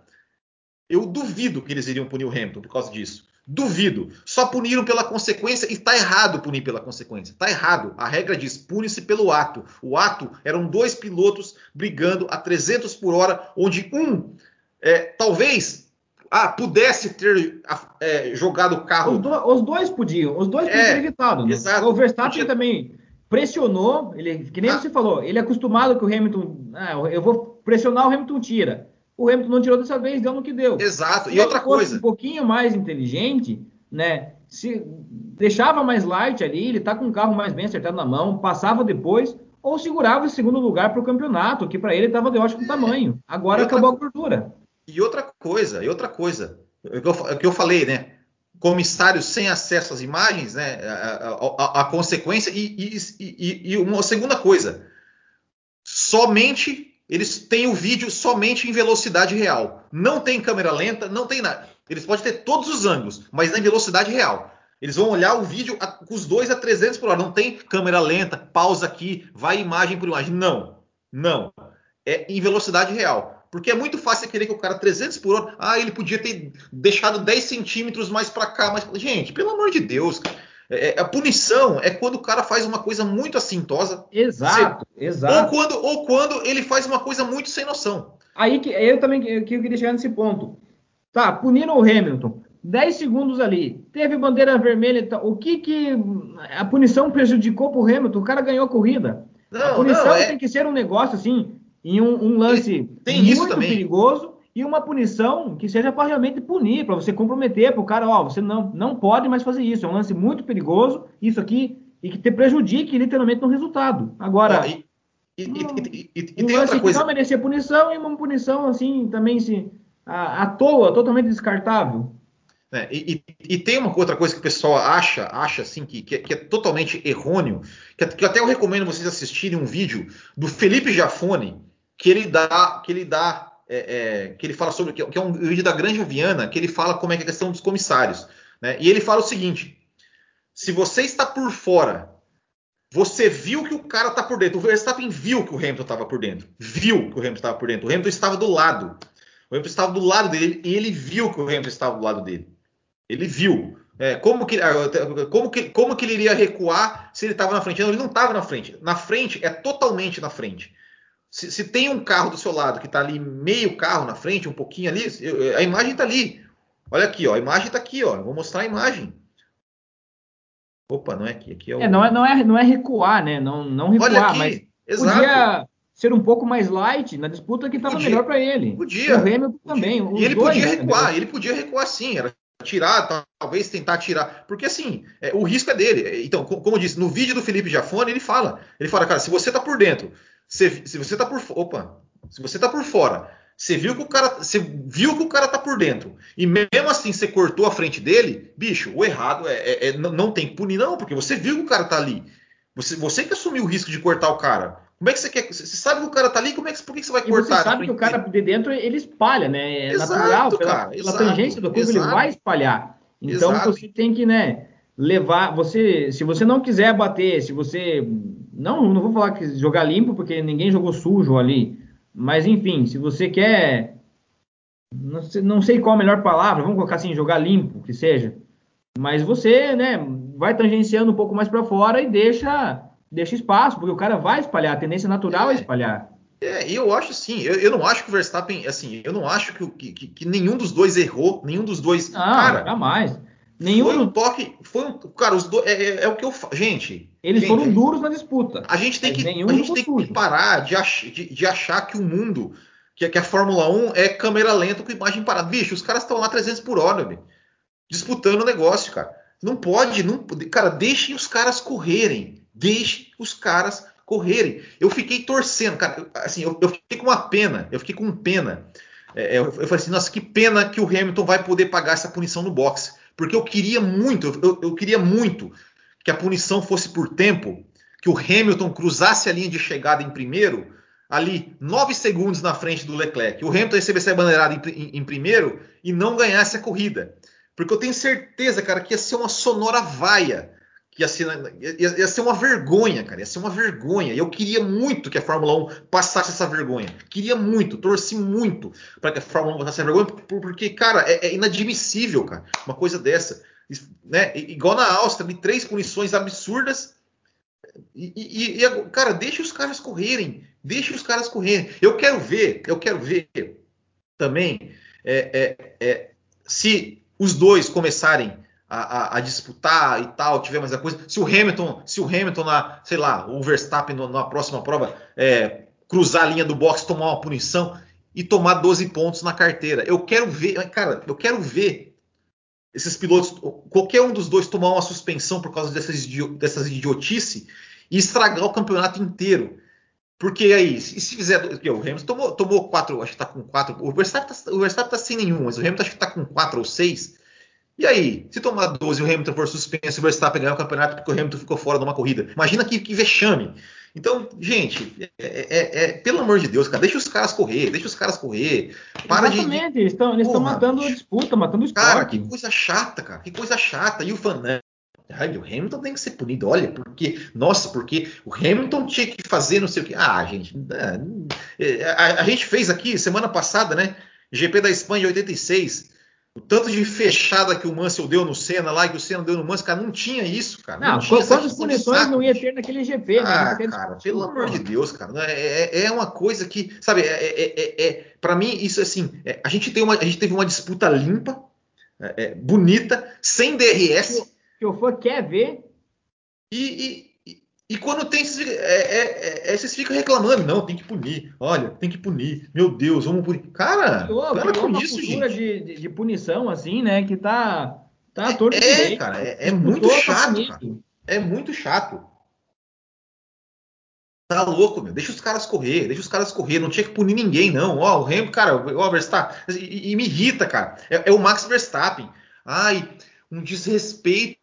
Eu duvido que eles iriam punir o Hamilton por causa disso. Duvido. Só puniram pela consequência e está errado punir pela consequência. Está errado. A regra diz pune-se pelo ato. O ato eram dois pilotos brigando a 300 por hora, onde um é, talvez ah, pudesse ter é, jogado o carro. Os, do, os, dois podiam. Os dois podiam é, ter evitado. Né? Exato. O Verstappen podia... também pressionou. Ele, que nem ah. você falou, ele é acostumado que o Hamilton. Ah, eu vou pressionar o Hamilton tira o Hamilton não tirou dessa vez, deu no que deu. Exato. Se e outra coisa. um pouquinho mais inteligente, né? Se deixava mais light ali, ele tá com o carro mais bem acertado na mão, passava depois, ou segurava esse segundo lugar para o campeonato, que para ele estava de ótimo tamanho. Agora outra, acabou a gordura. E outra coisa, e outra coisa, é o que eu, é que eu falei, né? Comissário sem acesso às imagens, né? A, a, a consequência, e, e, e, e uma segunda coisa, somente eles têm o vídeo somente em velocidade real. Não tem câmera lenta, não tem nada. Eles podem ter todos os ângulos, mas em velocidade real. Eles vão olhar o vídeo com os dois a 300 por hora. Não tem câmera lenta, pausa aqui, vai imagem por imagem. Não, não. É em velocidade real. Porque é muito fácil querer que o cara 300 por hora, ah, ele podia ter deixado 10 centímetros mais para cá, mas gente, pelo amor de Deus, cara. É, a punição é quando o cara faz uma coisa muito assintosa. Exato, você, exato. Ou quando, ou quando ele faz uma coisa muito sem noção. Aí que eu também que eu queria chegar nesse ponto. Tá, punindo o Hamilton. 10 segundos ali, teve bandeira vermelha. O que que a punição prejudicou pro Hamilton? O cara ganhou a corrida. Não, a punição não, é... tem que ser um negócio assim, em um, um lance tem muito perigoso e uma punição que seja para realmente punir, para você comprometer para o cara, ó, você não, não pode mais fazer isso, é um lance muito perigoso, isso aqui, e que te prejudique literalmente no resultado. Agora, e, e, e, e, um tem outra coisa. que não merecia punição e uma punição assim também se à, à toa, totalmente descartável. É, e, e, tem uma outra coisa que o pessoal acha, acha assim, que, que, é, que é totalmente errôneo, que, que, até eu recomendo vocês assistirem um vídeo do Felipe Jafone, que ele dá, que ele dá é, é, que ele fala sobre, que é um vídeo da Granja Viana, que ele fala como é é a questão dos comissários. Né? E ele fala o seguinte: se você está por fora, você viu que o cara está por dentro. O Verstappen viu que o Hamilton estava por dentro. Viu que o Hamilton estava por dentro. O Hamilton estava do lado. O Hamilton estava do lado dele e ele viu que o Hamilton estava do lado dele. Ele viu. É, como, que, como, que, como que ele iria recuar se ele estava na frente? Não, ele não estava na frente. Na frente é totalmente na frente. Se, se, tem um carro do seu lado que está ali meio carro na frente, um pouquinho ali, eu, a imagem está ali. Olha aqui, ó, a imagem está aqui, ó. Eu vou mostrar a imagem. Opa, não é aqui, aqui é, o... é, não é não é não é recuar, né? Não não recuar, mas Exato. podia ser um pouco mais light na disputa que estava melhor para ele. Podia. O Hamilton também. E ele dois, podia né, recuar, ele podia recuar sim, era tirar, talvez tentar tirar, porque assim, é, o risco é dele. Então, como eu disse, no vídeo do Felipe Jafone, ele fala, ele fala, cara, se você está por dentro, se, se você tá por opa, se você tá por fora, você viu que o cara, você viu que o cara tá por dentro e mesmo assim você cortou a frente dele, bicho, o errado é, é, é não, tem que punir não, porque você viu que o cara tá ali. Você, você que assumiu o risco de cortar o cara. Como é que você quer? Você sabe que o cara tá ali, como é que, por que você vai cortar? Você sabe que o cara de dentro ele espalha, né? É exato, natural, pela, cara, pela tangência do corpo ele vai espalhar. Então exato. você tem que, né, levar, você, se você não quiser bater, se você não, não vou falar que jogar limpo, porque ninguém jogou sujo ali. Mas enfim, se você quer. Não sei, não sei qual a melhor palavra, vamos colocar assim, jogar limpo, que seja. Mas você, né, vai tangenciando um pouco mais para fora e deixa, deixa espaço, porque o cara vai espalhar, a tendência natural é, é espalhar. É, eu acho assim, eu, eu, não acho que o Verstappen, assim, eu não acho que, que, que nenhum dos dois errou, nenhum dos dois. Não, cara, jamais. Nenhum. Foi um toque. Foi um, cara, os dois. É, é, é, o que eu falo. Gente. Eles foram duros na disputa. A gente tem que, a gente tem que parar de, ach, de, de, achar que o mundo. Que, que, a Fórmula 1 é câmera lenta com imagem parada. Bicho, os caras estão lá 300 por hora, meu, disputando o negócio, cara. Não pode. Não, cara, deixem os caras correrem. Deixem os caras correrem. Eu fiquei torcendo, cara. Assim, eu, eu fiquei com uma pena. Eu fiquei com pena. É, eu, eu falei assim, nossa, que pena que o Hamilton vai poder pagar essa punição no boxe porque eu queria muito, eu, eu queria muito que a punição fosse por tempo, que o Hamilton cruzasse a linha de chegada em primeiro, ali nove segundos na frente do Leclerc, o Hamilton recebesse a bandeirada em, em, em, primeiro e não ganhasse a corrida. Porque eu tenho certeza, cara, que ia ser uma sonora vaia ia ser, ia, ia ser, uma vergonha, cara, ia ser uma vergonha. E eu queria muito que a Fórmula 1 passasse essa vergonha. Queria muito, torci muito para que a Fórmula 1 passasse essa vergonha, porque, cara, é, é inadmissível, cara, uma coisa dessa. Né? Igual na Áustria, de três punições absurdas. E, e, e, cara, deixa os caras correrem, deixa os caras correrem. Eu quero ver, eu quero ver também é, é, é se os dois começarem a, a, a, disputar e tal, tiver mais a coisa. Se o Hamilton, se o Hamilton na, sei lá, o Verstappen na próxima prova é, cruzar a linha do box, tomar uma punição e tomar 12 pontos na carteira. Eu quero ver, cara, eu quero ver esses pilotos, qualquer um dos dois tomar uma suspensão por causa dessas, dessas idiotice e estragar o campeonato inteiro. Porque aí, se, se fizer. O Hamilton tomou, tomou quatro, acho que tá com quatro. O Verstappen tá, o Verstappen tá sem nenhum, mas o Hamilton acho que tá com quatro ou seis. E aí, se tomar 12 e o Hamilton for suspenso e o Verstappen ganhar o campeonato porque o Hamilton ficou fora de uma corrida, imagina que, que vexame. Então, gente, é, é, é, pelo amor de Deus, cara, deixa os caras correr, deixa os caras correr. Para Exatamente, de, eles estão eles matando a disputa, matando o esporte. Cara, que coisa chata, cara, que coisa chata. E o fan, Ai, o Hamilton tem que ser punido. Olha, porque, nossa, porque o Hamilton tinha que fazer não sei o que. Ah, gente, é, a, a, gente fez aqui semana passada, né? GP da Espanha 86. O tanto de fechada que o Mansell deu no Senna lá, que o Senna deu no Mansell, cara, não tinha isso, cara. Não, não tinha quantas punições não ia ter naquele GP? Ah, né? cara, pelo amor de Deus, cara. É, é, é uma coisa que, sabe, é, é, é, é para mim, isso assim, é, a, gente tem uma, a gente teve uma disputa limpa, bonita, sem DRS. Que o fã quer ver. E, e quando tem, é, é, é, vocês ficam reclamando, não, tem que punir. Olha, tem que punir. Meu Deus, vamos punir. Cara, criou, para com isso, gente. De, de, de, punição, assim, né, que tá, tá é, torto É, cara, é, é muito chato, cara. É muito chato. Tá louco, meu. Deixa os caras correr, deixa os caras correr. Não tinha que punir ninguém, não. Ó, o Hamilton, cara, o Verstappen. E, e, me irrita, cara. É, é o Max Verstappen. Ai, um desrespeito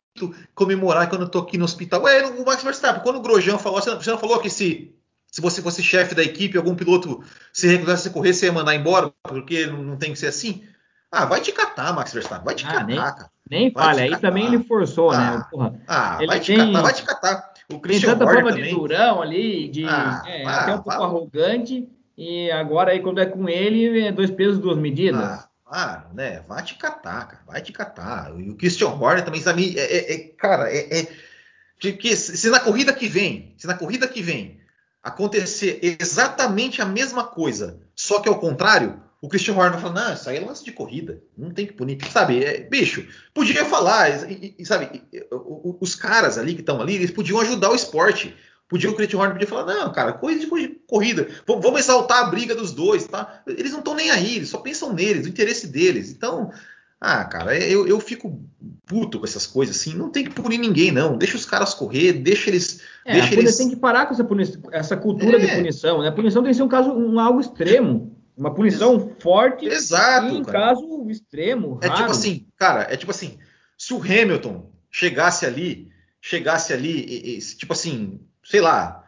comemorar quando eu tô aqui no hospital. Ué, o Max Verstappen, quando o Grosjean falou, você não falou que se, se você fosse chefe da equipe, algum piloto se recusasse a correr, você ia mandar embora, porque não tem que ser assim? Ah, vai te catar, Max Verstappen, vai te ah, catar, nem, cara. Nem fale, aí também ele forçou, né? ah, né? Porra, ah, vai te tem, catar, vai te catar. O Christian tem tanta forma de durão ali, de ah, é, até um pouco arrogante, e agora aí quando é com ele, é dois pesos, duas medidas. Ah, né? Vai te catar, cara. Vai te catar. E o Christian Horner também, sabe? É, é, é cara, é, é que se na corrida que vem, se na corrida que vem acontecer exatamente a mesma coisa, só que ao contrário, o Christian Horner vai falar, não, isso aí é lance de corrida, não tem que punir. Sabe, é, bicho, podia falar, e, e, sabe, os caras ali que estão ali, eles podiam ajudar o esporte. Podia o Christian Horner podia falar, não, cara, coisa de corrida, vamos exaltar a briga dos dois, tá? Eles não estão nem aí, eles só pensam neles, o interesse deles. Então, ah, cara, eu, eu fico puto com essas coisas assim. Não tem que punir ninguém, não. Deixa os caras correr, deixa eles. É, deixa a eles... tem que parar com essa, punição, essa cultura é. de punição, né? A punição tem que ser um caso, um algo extremo. Uma punição forte Exato, em cara. caso extremo. Raro. É tipo assim, cara, é tipo assim, se o Hamilton chegasse ali, chegasse ali, e, e, tipo assim, sei lá,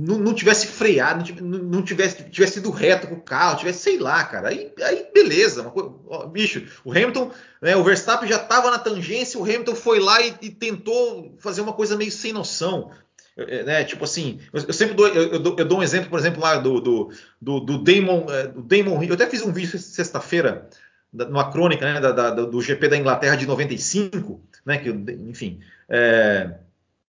não, não tivesse freado, não tivesse, tivesse ido reto com o carro, tivesse, sei lá, cara, aí, aí beleza, coisa, ó, bicho, o Hamilton, né, o Verstappen já estava na tangência, o Hamilton foi lá e, e, tentou fazer uma coisa meio sem noção, é, né, tipo assim, eu, sempre dou eu, eu, dou, eu, dou, um exemplo, por exemplo, lá do, do, do, do Damon, é, do Damon, eu até fiz um vídeo sexta-feira, numa crônica né, da, da, do GP da Inglaterra de 95, né, que, enfim, é,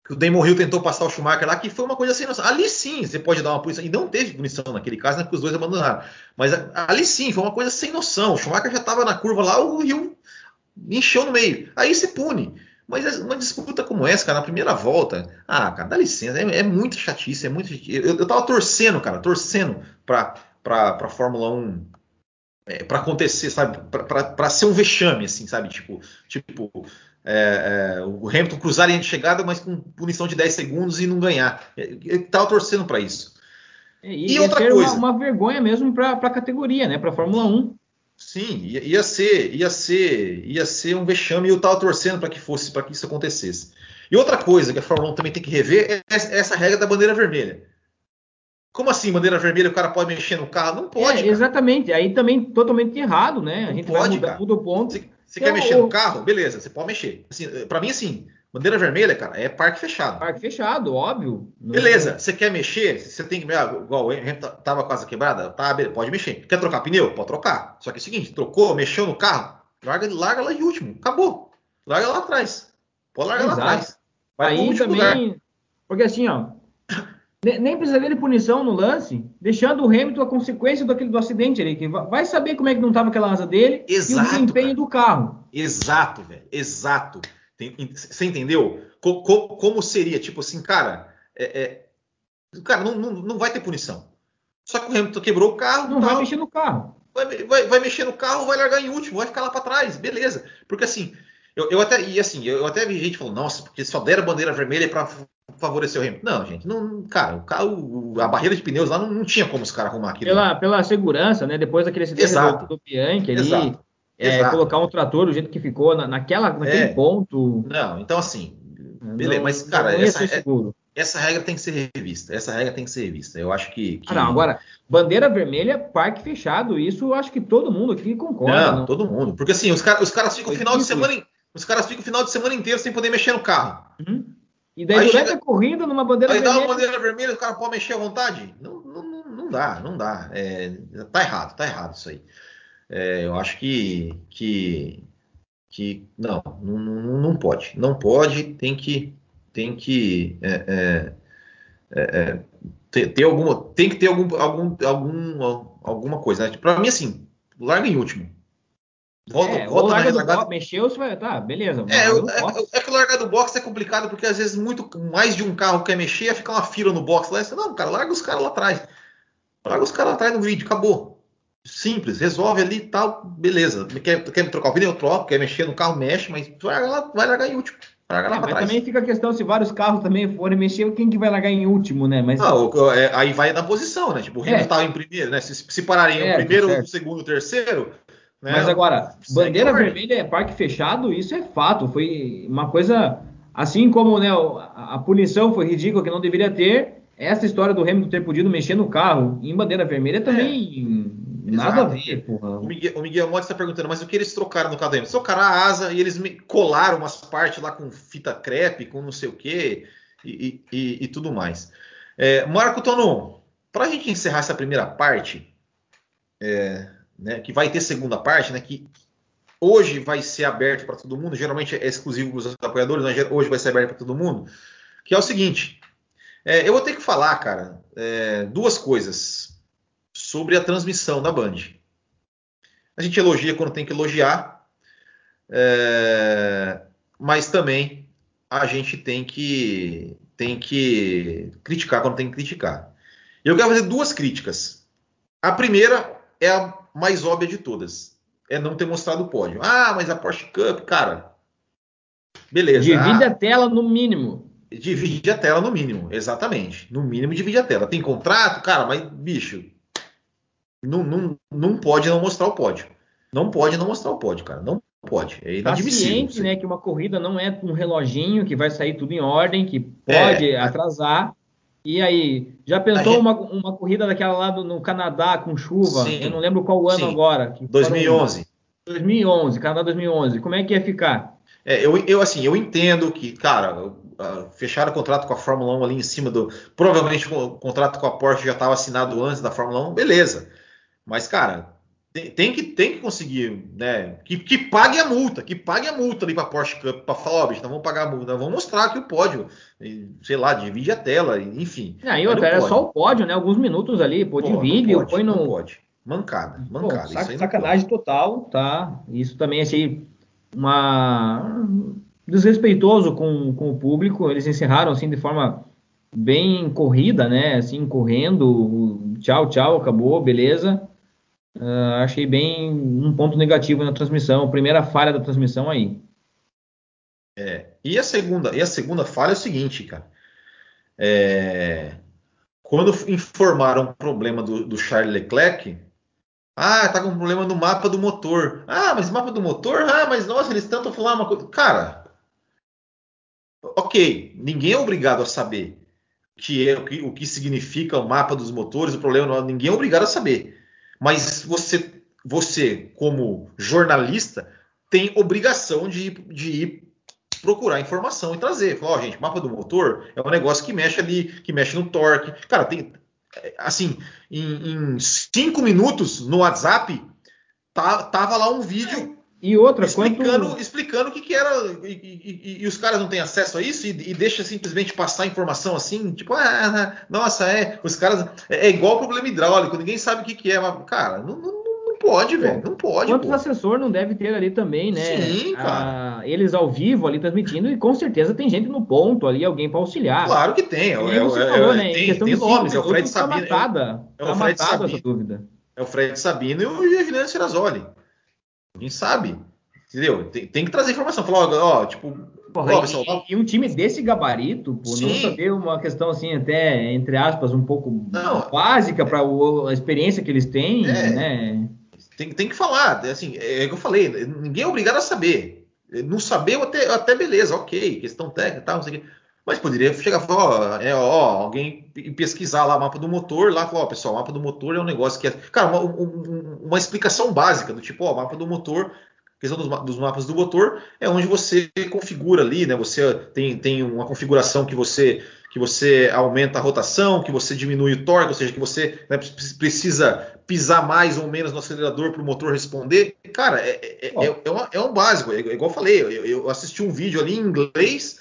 que o Damon Hill tentou passar o Schumacher lá, que foi uma coisa sem noção. Ali sim, você pode dar uma punição. E não teve punição naquele caso, né? Porque os dois abandonaram. Mas ali sim, foi uma coisa sem noção. O Schumacher já estava na curva lá, o Hill encheu no meio. Aí se pune. Mas uma disputa como essa, cara, na primeira volta, ah, cara, dá licença, é, é muito chatice, é muito. Eu, eu tava torcendo, cara, torcendo pra, pra, pra Fórmula 1 é, para acontecer, sabe? Para ser um vexame, assim, sabe? Tipo, tipo é, é, o Hamilton cruzar a linha de chegada, mas com punição de 10 segundos e não ganhar. Eu tava torcendo para isso. E, e outra coisa. Uma, uma vergonha mesmo para a categoria, né? Para a Fórmula 1. Sim, ia, ia, ser, ia ser, ia ser um vexame e eu tava torcendo para que fosse, para que isso acontecesse. E outra coisa que a Fórmula 1 também tem que rever é essa regra da bandeira vermelha. Como assim, bandeira vermelha, o cara pode mexer no carro? Não pode. É, exatamente. Aí também totalmente errado, né? Não a gente pode, vai mudar, muda o ponto. Você, você então, quer mexer no carro? Beleza, você pode mexer. Assim, para mim, assim, bandeira vermelha, cara, é parque fechado. Parque fechado, óbvio. Beleza, você quer mexer? Você tem que. Ah, igual a gente tava com asa quebrada, tá, pode mexer. Quer trocar pneu? Pode trocar. Só que é o seguinte, trocou, mexeu no carro, larga, larga lá de último. Acabou. Larga lá atrás. Pode largar Exato. lá atrás. Vai Aí também. Lugar. Porque assim, ó, nem precisaria de punição no lance, deixando o Hamilton a consequência daquele, do acidente ali. Que vai saber como é que não estava aquela asa dele Exato, e o desempenho cara. do carro. Exato, velho. Exato. você entendeu? Co, co, como seria? Tipo assim, cara, é, é, cara não, não, não, vai ter punição. Só que o Hamilton quebrou o carro. Não vai mexer no carro. Vai, vai, vai, mexer no carro, vai largar em último, vai ficar lá para trás, beleza. Porque assim, eu, eu, até, e assim, eu, até vi gente falando, nossa, porque só deram bandeira vermelha para favorecer o Hamilton. Não, gente, não, cara, o carro, a barreira de pneus lá não, não tinha como os caras arrumar aquilo. Pela, pela segurança, né? Depois daquele acidente do, do Bianchi ali, Exato. É, Exato. colocar um trator do jeito que ficou na, naquela, naquele é. ponto. Não, então assim, beleza, não, mas cara, essa, é, essa regra tem que ser revista. Essa regra tem que ser revista. Eu acho que. que... Ah, não, agora, bandeira vermelha, parque fechado, isso eu acho que todo mundo aqui concorda. Não, não. todo mundo. Porque assim, os, cara, os caras ficam o final de semana. Os caras ficam o final de semana inteiro sem poder mexer no carro. Uhum. E daí, aí durante chega, a corrida, numa bandeira aí vermelha. Aí dá uma bandeira vermelha, o cara pode mexer à vontade? Não, não, não dá, não dá. É, tá errado, tá errado isso aí. É, eu acho que. que, que não, não, não pode. Não pode, tem que. Tem que. É, é, é, é ter, ter, alguma, tem que ter algum, algum, algum, alguma coisa. Né? Para mim, assim, larga em último. Volta, é, volta larga do largada... box, mexeu, você vai, tá, beleza. É, é, é, que largar do box é complicado, porque às vezes muito mais de um carro quer mexer, fica uma fila no box lá. Você, não, cara, larga os caras lá atrás. Larga os caras lá atrás no grid, acabou. Simples, resolve ali e tal, beleza. Quer, quer trocar o pneu, troca, quer mexer no carro, mexe, mas vai largar, vai largar em último. Larga lá é, mas trás. também fica a questão se vários carros também forem mexer, quem que vai largar em último, né? Mas... Não, é, aí vai na posição, né? Tipo, o estava é. em primeiro, né? Se, se pararem é, primeiro, segundo, terceiro, né? Mas agora, bandeira vermelha é parque fechado, isso é fato. Foi uma coisa. Assim como né, a, punição foi ridícula, que não deveria ter, essa história do Hamilton ter podido mexer no carro em bandeira vermelha também. É. Nada Exato. a ver, porra. O Miguel, o Miguel está perguntando, mas o que eles trocaram no carro do Hamilton? Trocaram a asa e eles colaram umas partes lá com fita crepe, com não sei o quê e, e, e tudo mais. É, Marco Tonon, para a gente encerrar essa primeira parte, é, né, que vai ter segunda parte, né, que hoje vai ser aberto para todo mundo, geralmente é exclusivo para os apoiadores, mas hoje vai ser aberto para todo mundo, que é o seguinte, é, eu vou ter que falar, cara, é, duas coisas sobre a transmissão da Band. A gente elogia quando tem que elogiar, é, mas também a gente tem que, tem que criticar quando tem que criticar. Eu quero fazer duas críticas. A primeira é a mais óbvia de todas. É não ter mostrado o pódio. Ah, mas a Porsche Cup, cara. Beleza. Divide ah, a tela no mínimo. Divide a tela no mínimo, exatamente. No mínimo divide a tela. Tem contrato, cara, mas, bicho, não, não, não pode não mostrar o pódio. Não pode não mostrar o pódio, cara. Não pode. É inadmissível. Paciente, né, que uma corrida não é um reloginho que vai sair tudo em ordem, que pode é, atrasar. E aí, já pensou gente... uma, uma corrida daquela lá do, no Canadá com chuva? Sim, eu não lembro qual ano sim. agora. 2011. 2011, Canadá 2011. Como é que ia ficar? É, eu, eu assim, eu entendo que, cara, fecharam o contrato com a Fórmula 1 ali em cima do. Provavelmente o contrato com a Porsche já estava assinado antes da Fórmula 1, beleza. Mas, cara, tem, tem, que, tem que conseguir, né? Que, que pague a multa, que pague a multa ali para Porsche Cup, para falar, ó, bicho, vamos pagar a multa, vamos mostrar que o pódio, sei lá, divide a tela, enfim. Ah, e outra, era só o pódio, né? Alguns minutos ali, pô, divide, pode, põe no. Não pode. Mancada, mancada. Pô, sac, sacanagem total, tá? Isso também achei uma desrespeitoso com, com o público. Eles encerraram assim de forma bem corrida, né? Assim, correndo, tchau, tchau, acabou, beleza. Uh, achei bem um ponto negativo na transmissão, primeira falha da transmissão aí. É, e a segunda, e a segunda falha é o seguinte, cara. É, quando informaram o problema do, do Charles Leclerc, ah, tá com problema no mapa do motor. Ah, mas mapa do motor? Ah, mas nossa, eles tentam falar uma coisa. Cara, ok, ninguém é obrigado a saber que é, o, que, o que significa o mapa dos motores, o problema, ninguém é obrigado a saber. Mas você, você como jornalista, tem obrigação de, de ir procurar informação e trazer. Falar, ó, oh, gente, mapa do motor é um negócio que mexe ali, que mexe no torque. Cara, tem, assim, em, em cinco minutos no WhatsApp, tá, tava lá um vídeo e outra, explicando, quanto... explicando o que, que era. E, e, e, os caras não têm acesso a isso e, e deixa simplesmente passar informação assim, tipo, ah, ah, ah nossa, é. Os caras. É, é igual problema hidráulico, ninguém sabe o que, que é. Mas, cara, não, não, não pode, velho. Não pode. Quantos pô. assessor não deve ter ali também, né? Sim, cara. Ah, eles ao vivo ali transmitindo, e com certeza tem gente no ponto ali, alguém para auxiliar. Claro que tem. É, você é, falou, é, né? Tem, tem nomes, é o Fred tá Sabino. Matada, é, o tá Fred Sabino. É o Fred Sabino e o Evilene Serrazoli. Quem sabe? Entendeu? Tem, tem, que trazer informação. Falar, ó, tipo. Porra, ó, pessoal, e, e, um time desse gabarito, por não saber uma questão assim, até, entre aspas, um pouco não, básica para a experiência que eles têm, é, né? Tem, tem que falar, assim, é o que eu falei, ninguém é obrigado a saber. Não saber até, até beleza, ok, questão técnica tal, não sei o quê. Mas poderia chegar e falar, ó, é, ó, alguém pesquisar lá o mapa do motor, lá falar, ó, pessoal, o mapa do motor é um negócio que é. Cara, uma, uma, uma explicação básica do tipo, ó, o mapa do motor questão dos, dos, mapas do motor é onde você configura ali, né? Você tem, tem uma configuração que você que você aumenta a rotação, que você diminui o torque, ou seja, que você né, precisa pisar mais ou menos no acelerador para o motor responder. Cara, é, é, é, é, uma, é um básico, é, igual eu falei, eu, eu, assisti um vídeo ali em inglês,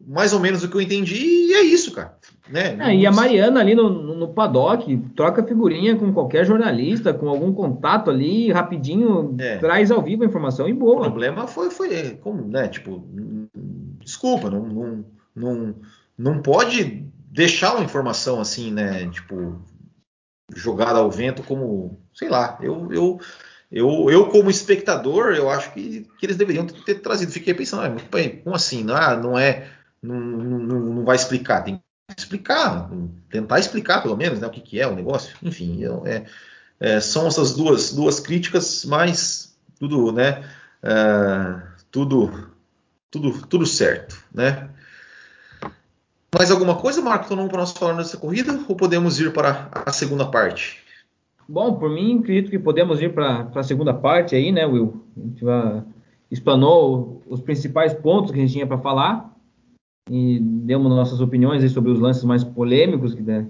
mais ou menos o que eu entendi, e é isso, cara. Né? É, e a Mariana ali no, no, paddock troca figurinha com qualquer jornalista, com algum contato ali, rapidinho, é. traz ao vivo a informação e boa. O problema foi, foi como, né? Tipo, desculpa, não, não, não, não pode deixar uma informação assim, né? Tipo, jogada ao vento como, sei lá, eu, eu, eu, eu como espectador, eu acho que, que eles deveriam ter, ter trazido. Fiquei pensando, ah, como assim? Não, ah, não é, não, não, não vai explicar, tem explicar, tentar explicar pelo menos né, o que, que é o negócio. Enfim, eu, é, é, são essas duas, duas críticas, mas tudo, né? É, tudo, tudo, tudo certo, né? Mais alguma coisa, Marco, para nós falar nessa corrida ou podemos ir para a segunda parte? Bom, por mim, acredito que podemos ir para a segunda parte aí, né, Will? A gente vai, explanou os principais pontos que a gente tinha para falar e demos nossas opiniões sobre os lances mais polêmicos que der.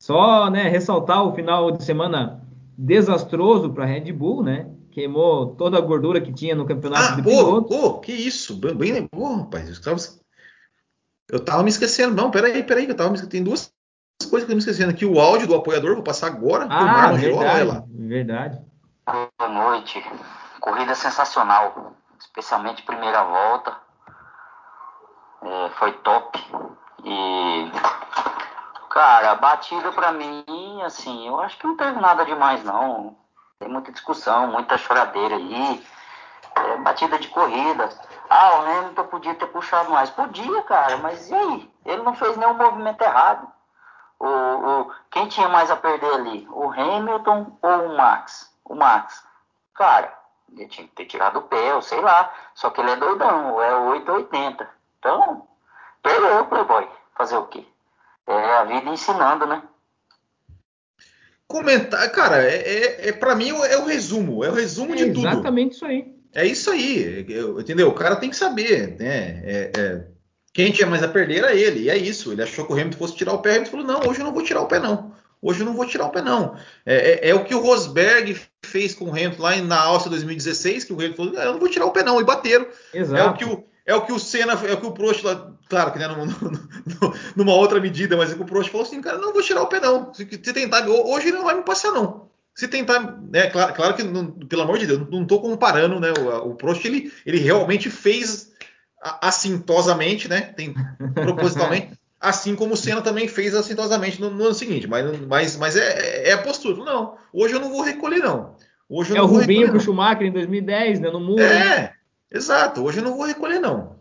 Só, né, ressaltar o final de semana desastroso para a Red Bull, né? Queimou toda a gordura que tinha no campeonato ah, de pô, Pô, que isso, bem, bem lembrou, rapaz. Eu tava, eu tava me esquecendo. Não, peraí, peraí, eu tava me Tem duas coisas que eu tô me esquecendo aqui. O áudio do apoiador, vou passar agora. Ah, verdade, verdade. Boa noite. Corrida sensacional, especialmente primeira volta é, foi top. E, cara, a batida pra mim, assim, eu acho que não teve nada demais, não. Tem muita discussão, muita choradeira aí. É, batida de corrida. Ah, o Hamilton podia ter puxado mais. Podia, cara, mas e aí? Ele não fez nenhum movimento errado. O, o, quem tinha mais a perder ali? O Hamilton ou o Max? O Max. Cara, ele tinha que ter tirado o pé, ou sei lá. Só que ele é doidão, é 880. Então, perdeu o Playboy. Fazer o quê? É a vida ensinando, né? Comentar, cara, é, é, é para mim é o resumo, é o resumo é de tudo. Exatamente isso aí. É isso aí, entendeu? O cara tem que saber, né? É, é, quem tinha mais a perder era ele, e é isso. Ele achou que o Hamilton fosse tirar o pé, o Hamilton falou: não, hoje eu não vou tirar o pé, não. Hoje eu não vou tirar o pé, não. É, é, é o que o Rosberg fez com o Hamilton lá na Áustria 2016, que o Hamilton falou: eu não vou tirar o pé, não, e bateram. Exato. É o que o é o que o Senna, é o que o Prost, claro que né, numa outra medida, mas é que o Prost falou assim, cara, não vou tirar o pé não. Se tentar, hoje ele não vai me passar não. se tentar, né, claro, claro que, não, pelo amor de Deus, não estou comparando, né, o, o Prost, ele, ele realmente fez assintosamente, né, tem, propositalmente, assim como o Senna também fez assintosamente no, no ano seguinte, mas, mas, mas é, é, a postura, não, hoje eu não vou recolher não. Hoje é o Rubinho com o Schumacher em 2010, né, no muro. É, né? Exato, hoje eu não vou recolher não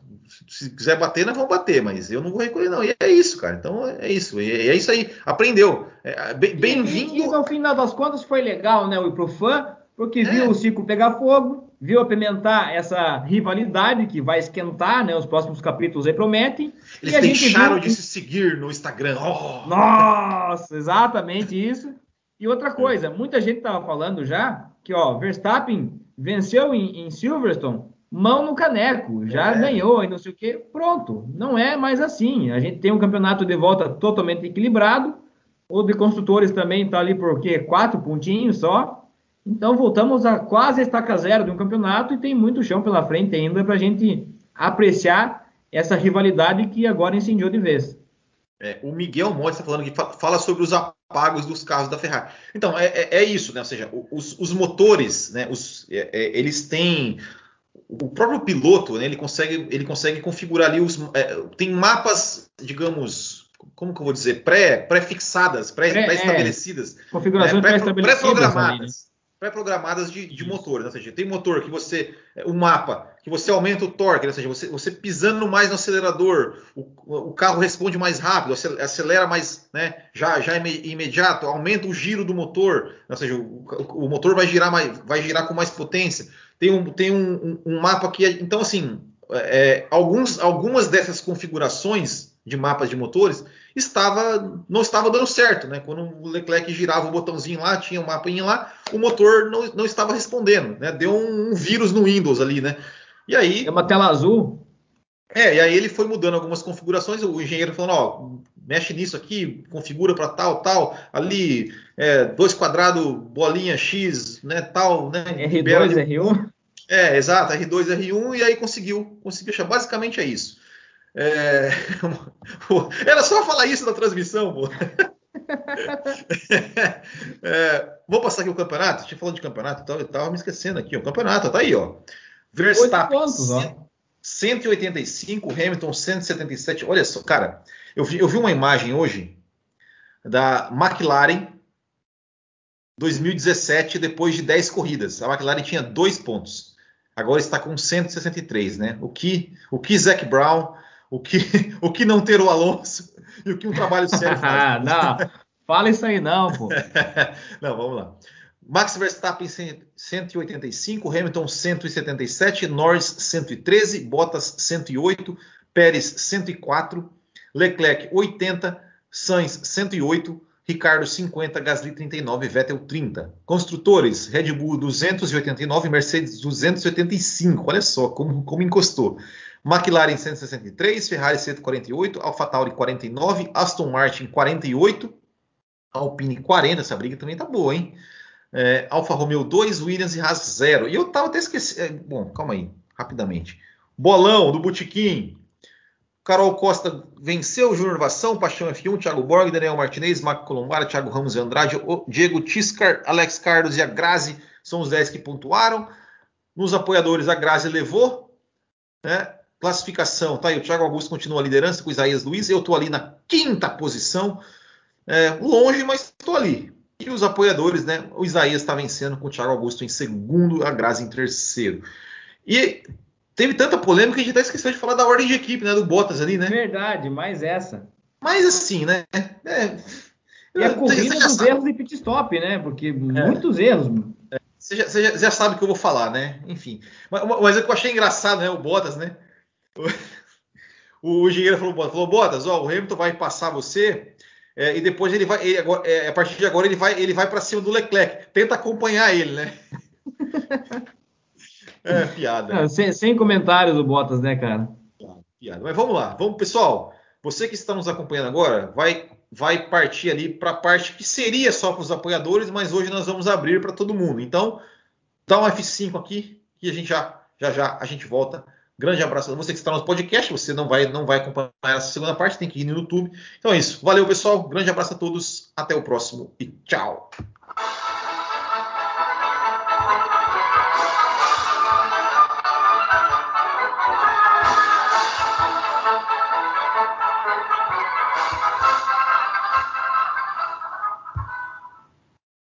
se quiser bater, nós vamos bater, mas eu não vou recolher, não. E é isso, cara. Então é isso. É, é isso aí. Aprendeu. É, Bem-vindo. E, e, no final das contas foi legal, né? O pro fã, porque é. viu o ciclo pegar fogo, viu apimentar essa rivalidade que vai esquentar, né? Os próximos capítulos aí prometem. Eles deixaram viu... de se seguir no Instagram. Oh. Nossa, exatamente isso. E outra coisa, muita gente estava falando já que, ó, Verstappen venceu em, em Silverstone mão no caneco, já é. ganhou e não sei o quê. Pronto, não é mais assim. A gente tem um campeonato de volta totalmente equilibrado. O de construtores também está ali por quê? Quatro pontinhos só. Então voltamos a quase estaca zero de um campeonato e tem muito chão pela frente ainda para a gente apreciar essa rivalidade que agora incendiou de vez. É, o Miguel Monte está falando que fala sobre os apagos dos carros da Ferrari. Então, é, é, é isso, né? Ou seja, os, os motores, né? Os, é, é, eles têm o próprio piloto, né, ele consegue, ele consegue configurar ali os, é, tem mapas, digamos, como que eu vou dizer, pré, pré-fixadas, pré-estabelecidas, pré, é, configurações né, pré-programadas, pré-programadas de, de motor, né, ou seja, tem motor que você, o mapa, que você aumenta o torque, né, ou seja, você, você pisando mais no acelerador, o, o carro responde mais rápido, acelera mais, né, já, já imediato, aumenta o giro do motor, né, ou seja, o, o motor vai girar mais, vai girar com mais potência. Tem um, tem um, um, um mapa que. Então, assim, é, alguns, algumas dessas configurações de mapas de motores estava, não estava dando certo, né? Quando o Leclerc girava o botãozinho lá, tinha um mapa lá, o motor não, não estava respondendo, né? Deu um, um, vírus no Windows ali, né? E aí. É uma tela azul. É, e aí ele foi mudando algumas configurações, o engenheiro falando, ó, mexe nisso aqui, configura para tal, tal, ali, é, dois quadrado, bolinha X, né, tal, né? R2, R1? É, exato, R2, R1, e aí conseguiu, conseguiu achar. Basicamente é isso. É... Era só falar isso na transmissão, pô. é, vou passar aqui o campeonato. Tinha falando de campeonato, eu tava me esquecendo aqui. O campeonato tá aí, ó. Verstappen pontos, ó. 185, Hamilton 177. Olha só, cara, eu vi, eu vi uma imagem hoje da McLaren 2017, depois de 10 corridas. A McLaren tinha dois pontos. Agora está com 163, né? O que, o que Zac Brown, o que, o que não ter o Alonso e o que um trabalho sério faz. não, fala isso aí não, pô. não, vamos lá. Max Verstappen 185, Hamilton 177, Norris 113, Bottas 108, Pérez 104, Leclerc 80, Sainz 108, Ricardo 50, Gasly 39, Vettel 30. Construtores, Red Bull 289, Mercedes 285. Olha só como, como encostou. McLaren 163, Ferrari 148, AlphaTauri 49, Aston Martin 48, Alpine 40. Essa briga também tá boa, hein? É, Alfa Romeo 2, Williams e Haas 0. E eu tava até esquecendo. É, bom, calma aí, rapidamente. Bolão do Botequim. Carol Costa venceu, Júnior Vação, Paixão F1, Thiago Borg, Daniel Martinez, Marco Colombara, Thiago Ramos e Andrade, Diego Tiscar, Alex Carlos e a Grazi são os 10 que pontuaram. Nos apoiadores, a Grazi levou. Né? Classificação, tá aí, o Thiago Augusto continua a liderança com o Isaías Luiz, eu estou ali na quinta posição, é, longe, mas estou ali. E os apoiadores, né? O Isaías está vencendo com o Thiago Augusto em segundo, a Grazi em terceiro. E teve tanta polêmica que a gente até esqueceu de falar da ordem de equipe, né? Do Bottas ali, né? Verdade, mais essa. Mas assim, né? É, e a corrida dos sabe. erros de pit stop, né? Porque é. muitos erros. Você já, já, já, sabe o que eu vou falar, né? Enfim. Mas, mas o que eu achei engraçado, né? O Bottas, né? O, o engenheiro falou, falou, Bottas, ó, o Hamilton vai passar você é, e depois ele vai, ele, é, a partir de agora ele vai, ele vai para cima do Leclerc. Tenta acompanhar ele, né? É, piada. Não, sem, sem, comentários do Bottas, né, cara? Piada. Mas vamos lá. Vamos, pessoal. Você que está nos acompanhando agora, vai, vai partir ali para a parte que seria só para os apoiadores, mas hoje nós vamos abrir para todo mundo. Então, dá um F5 aqui e a gente já, já, já a gente volta. Grande abraço a você que está no podcast. Você não vai, não vai acompanhar essa segunda parte, tem que ir no YouTube. Então é isso. Valeu, pessoal. Grande abraço a todos. Até o próximo e tchau.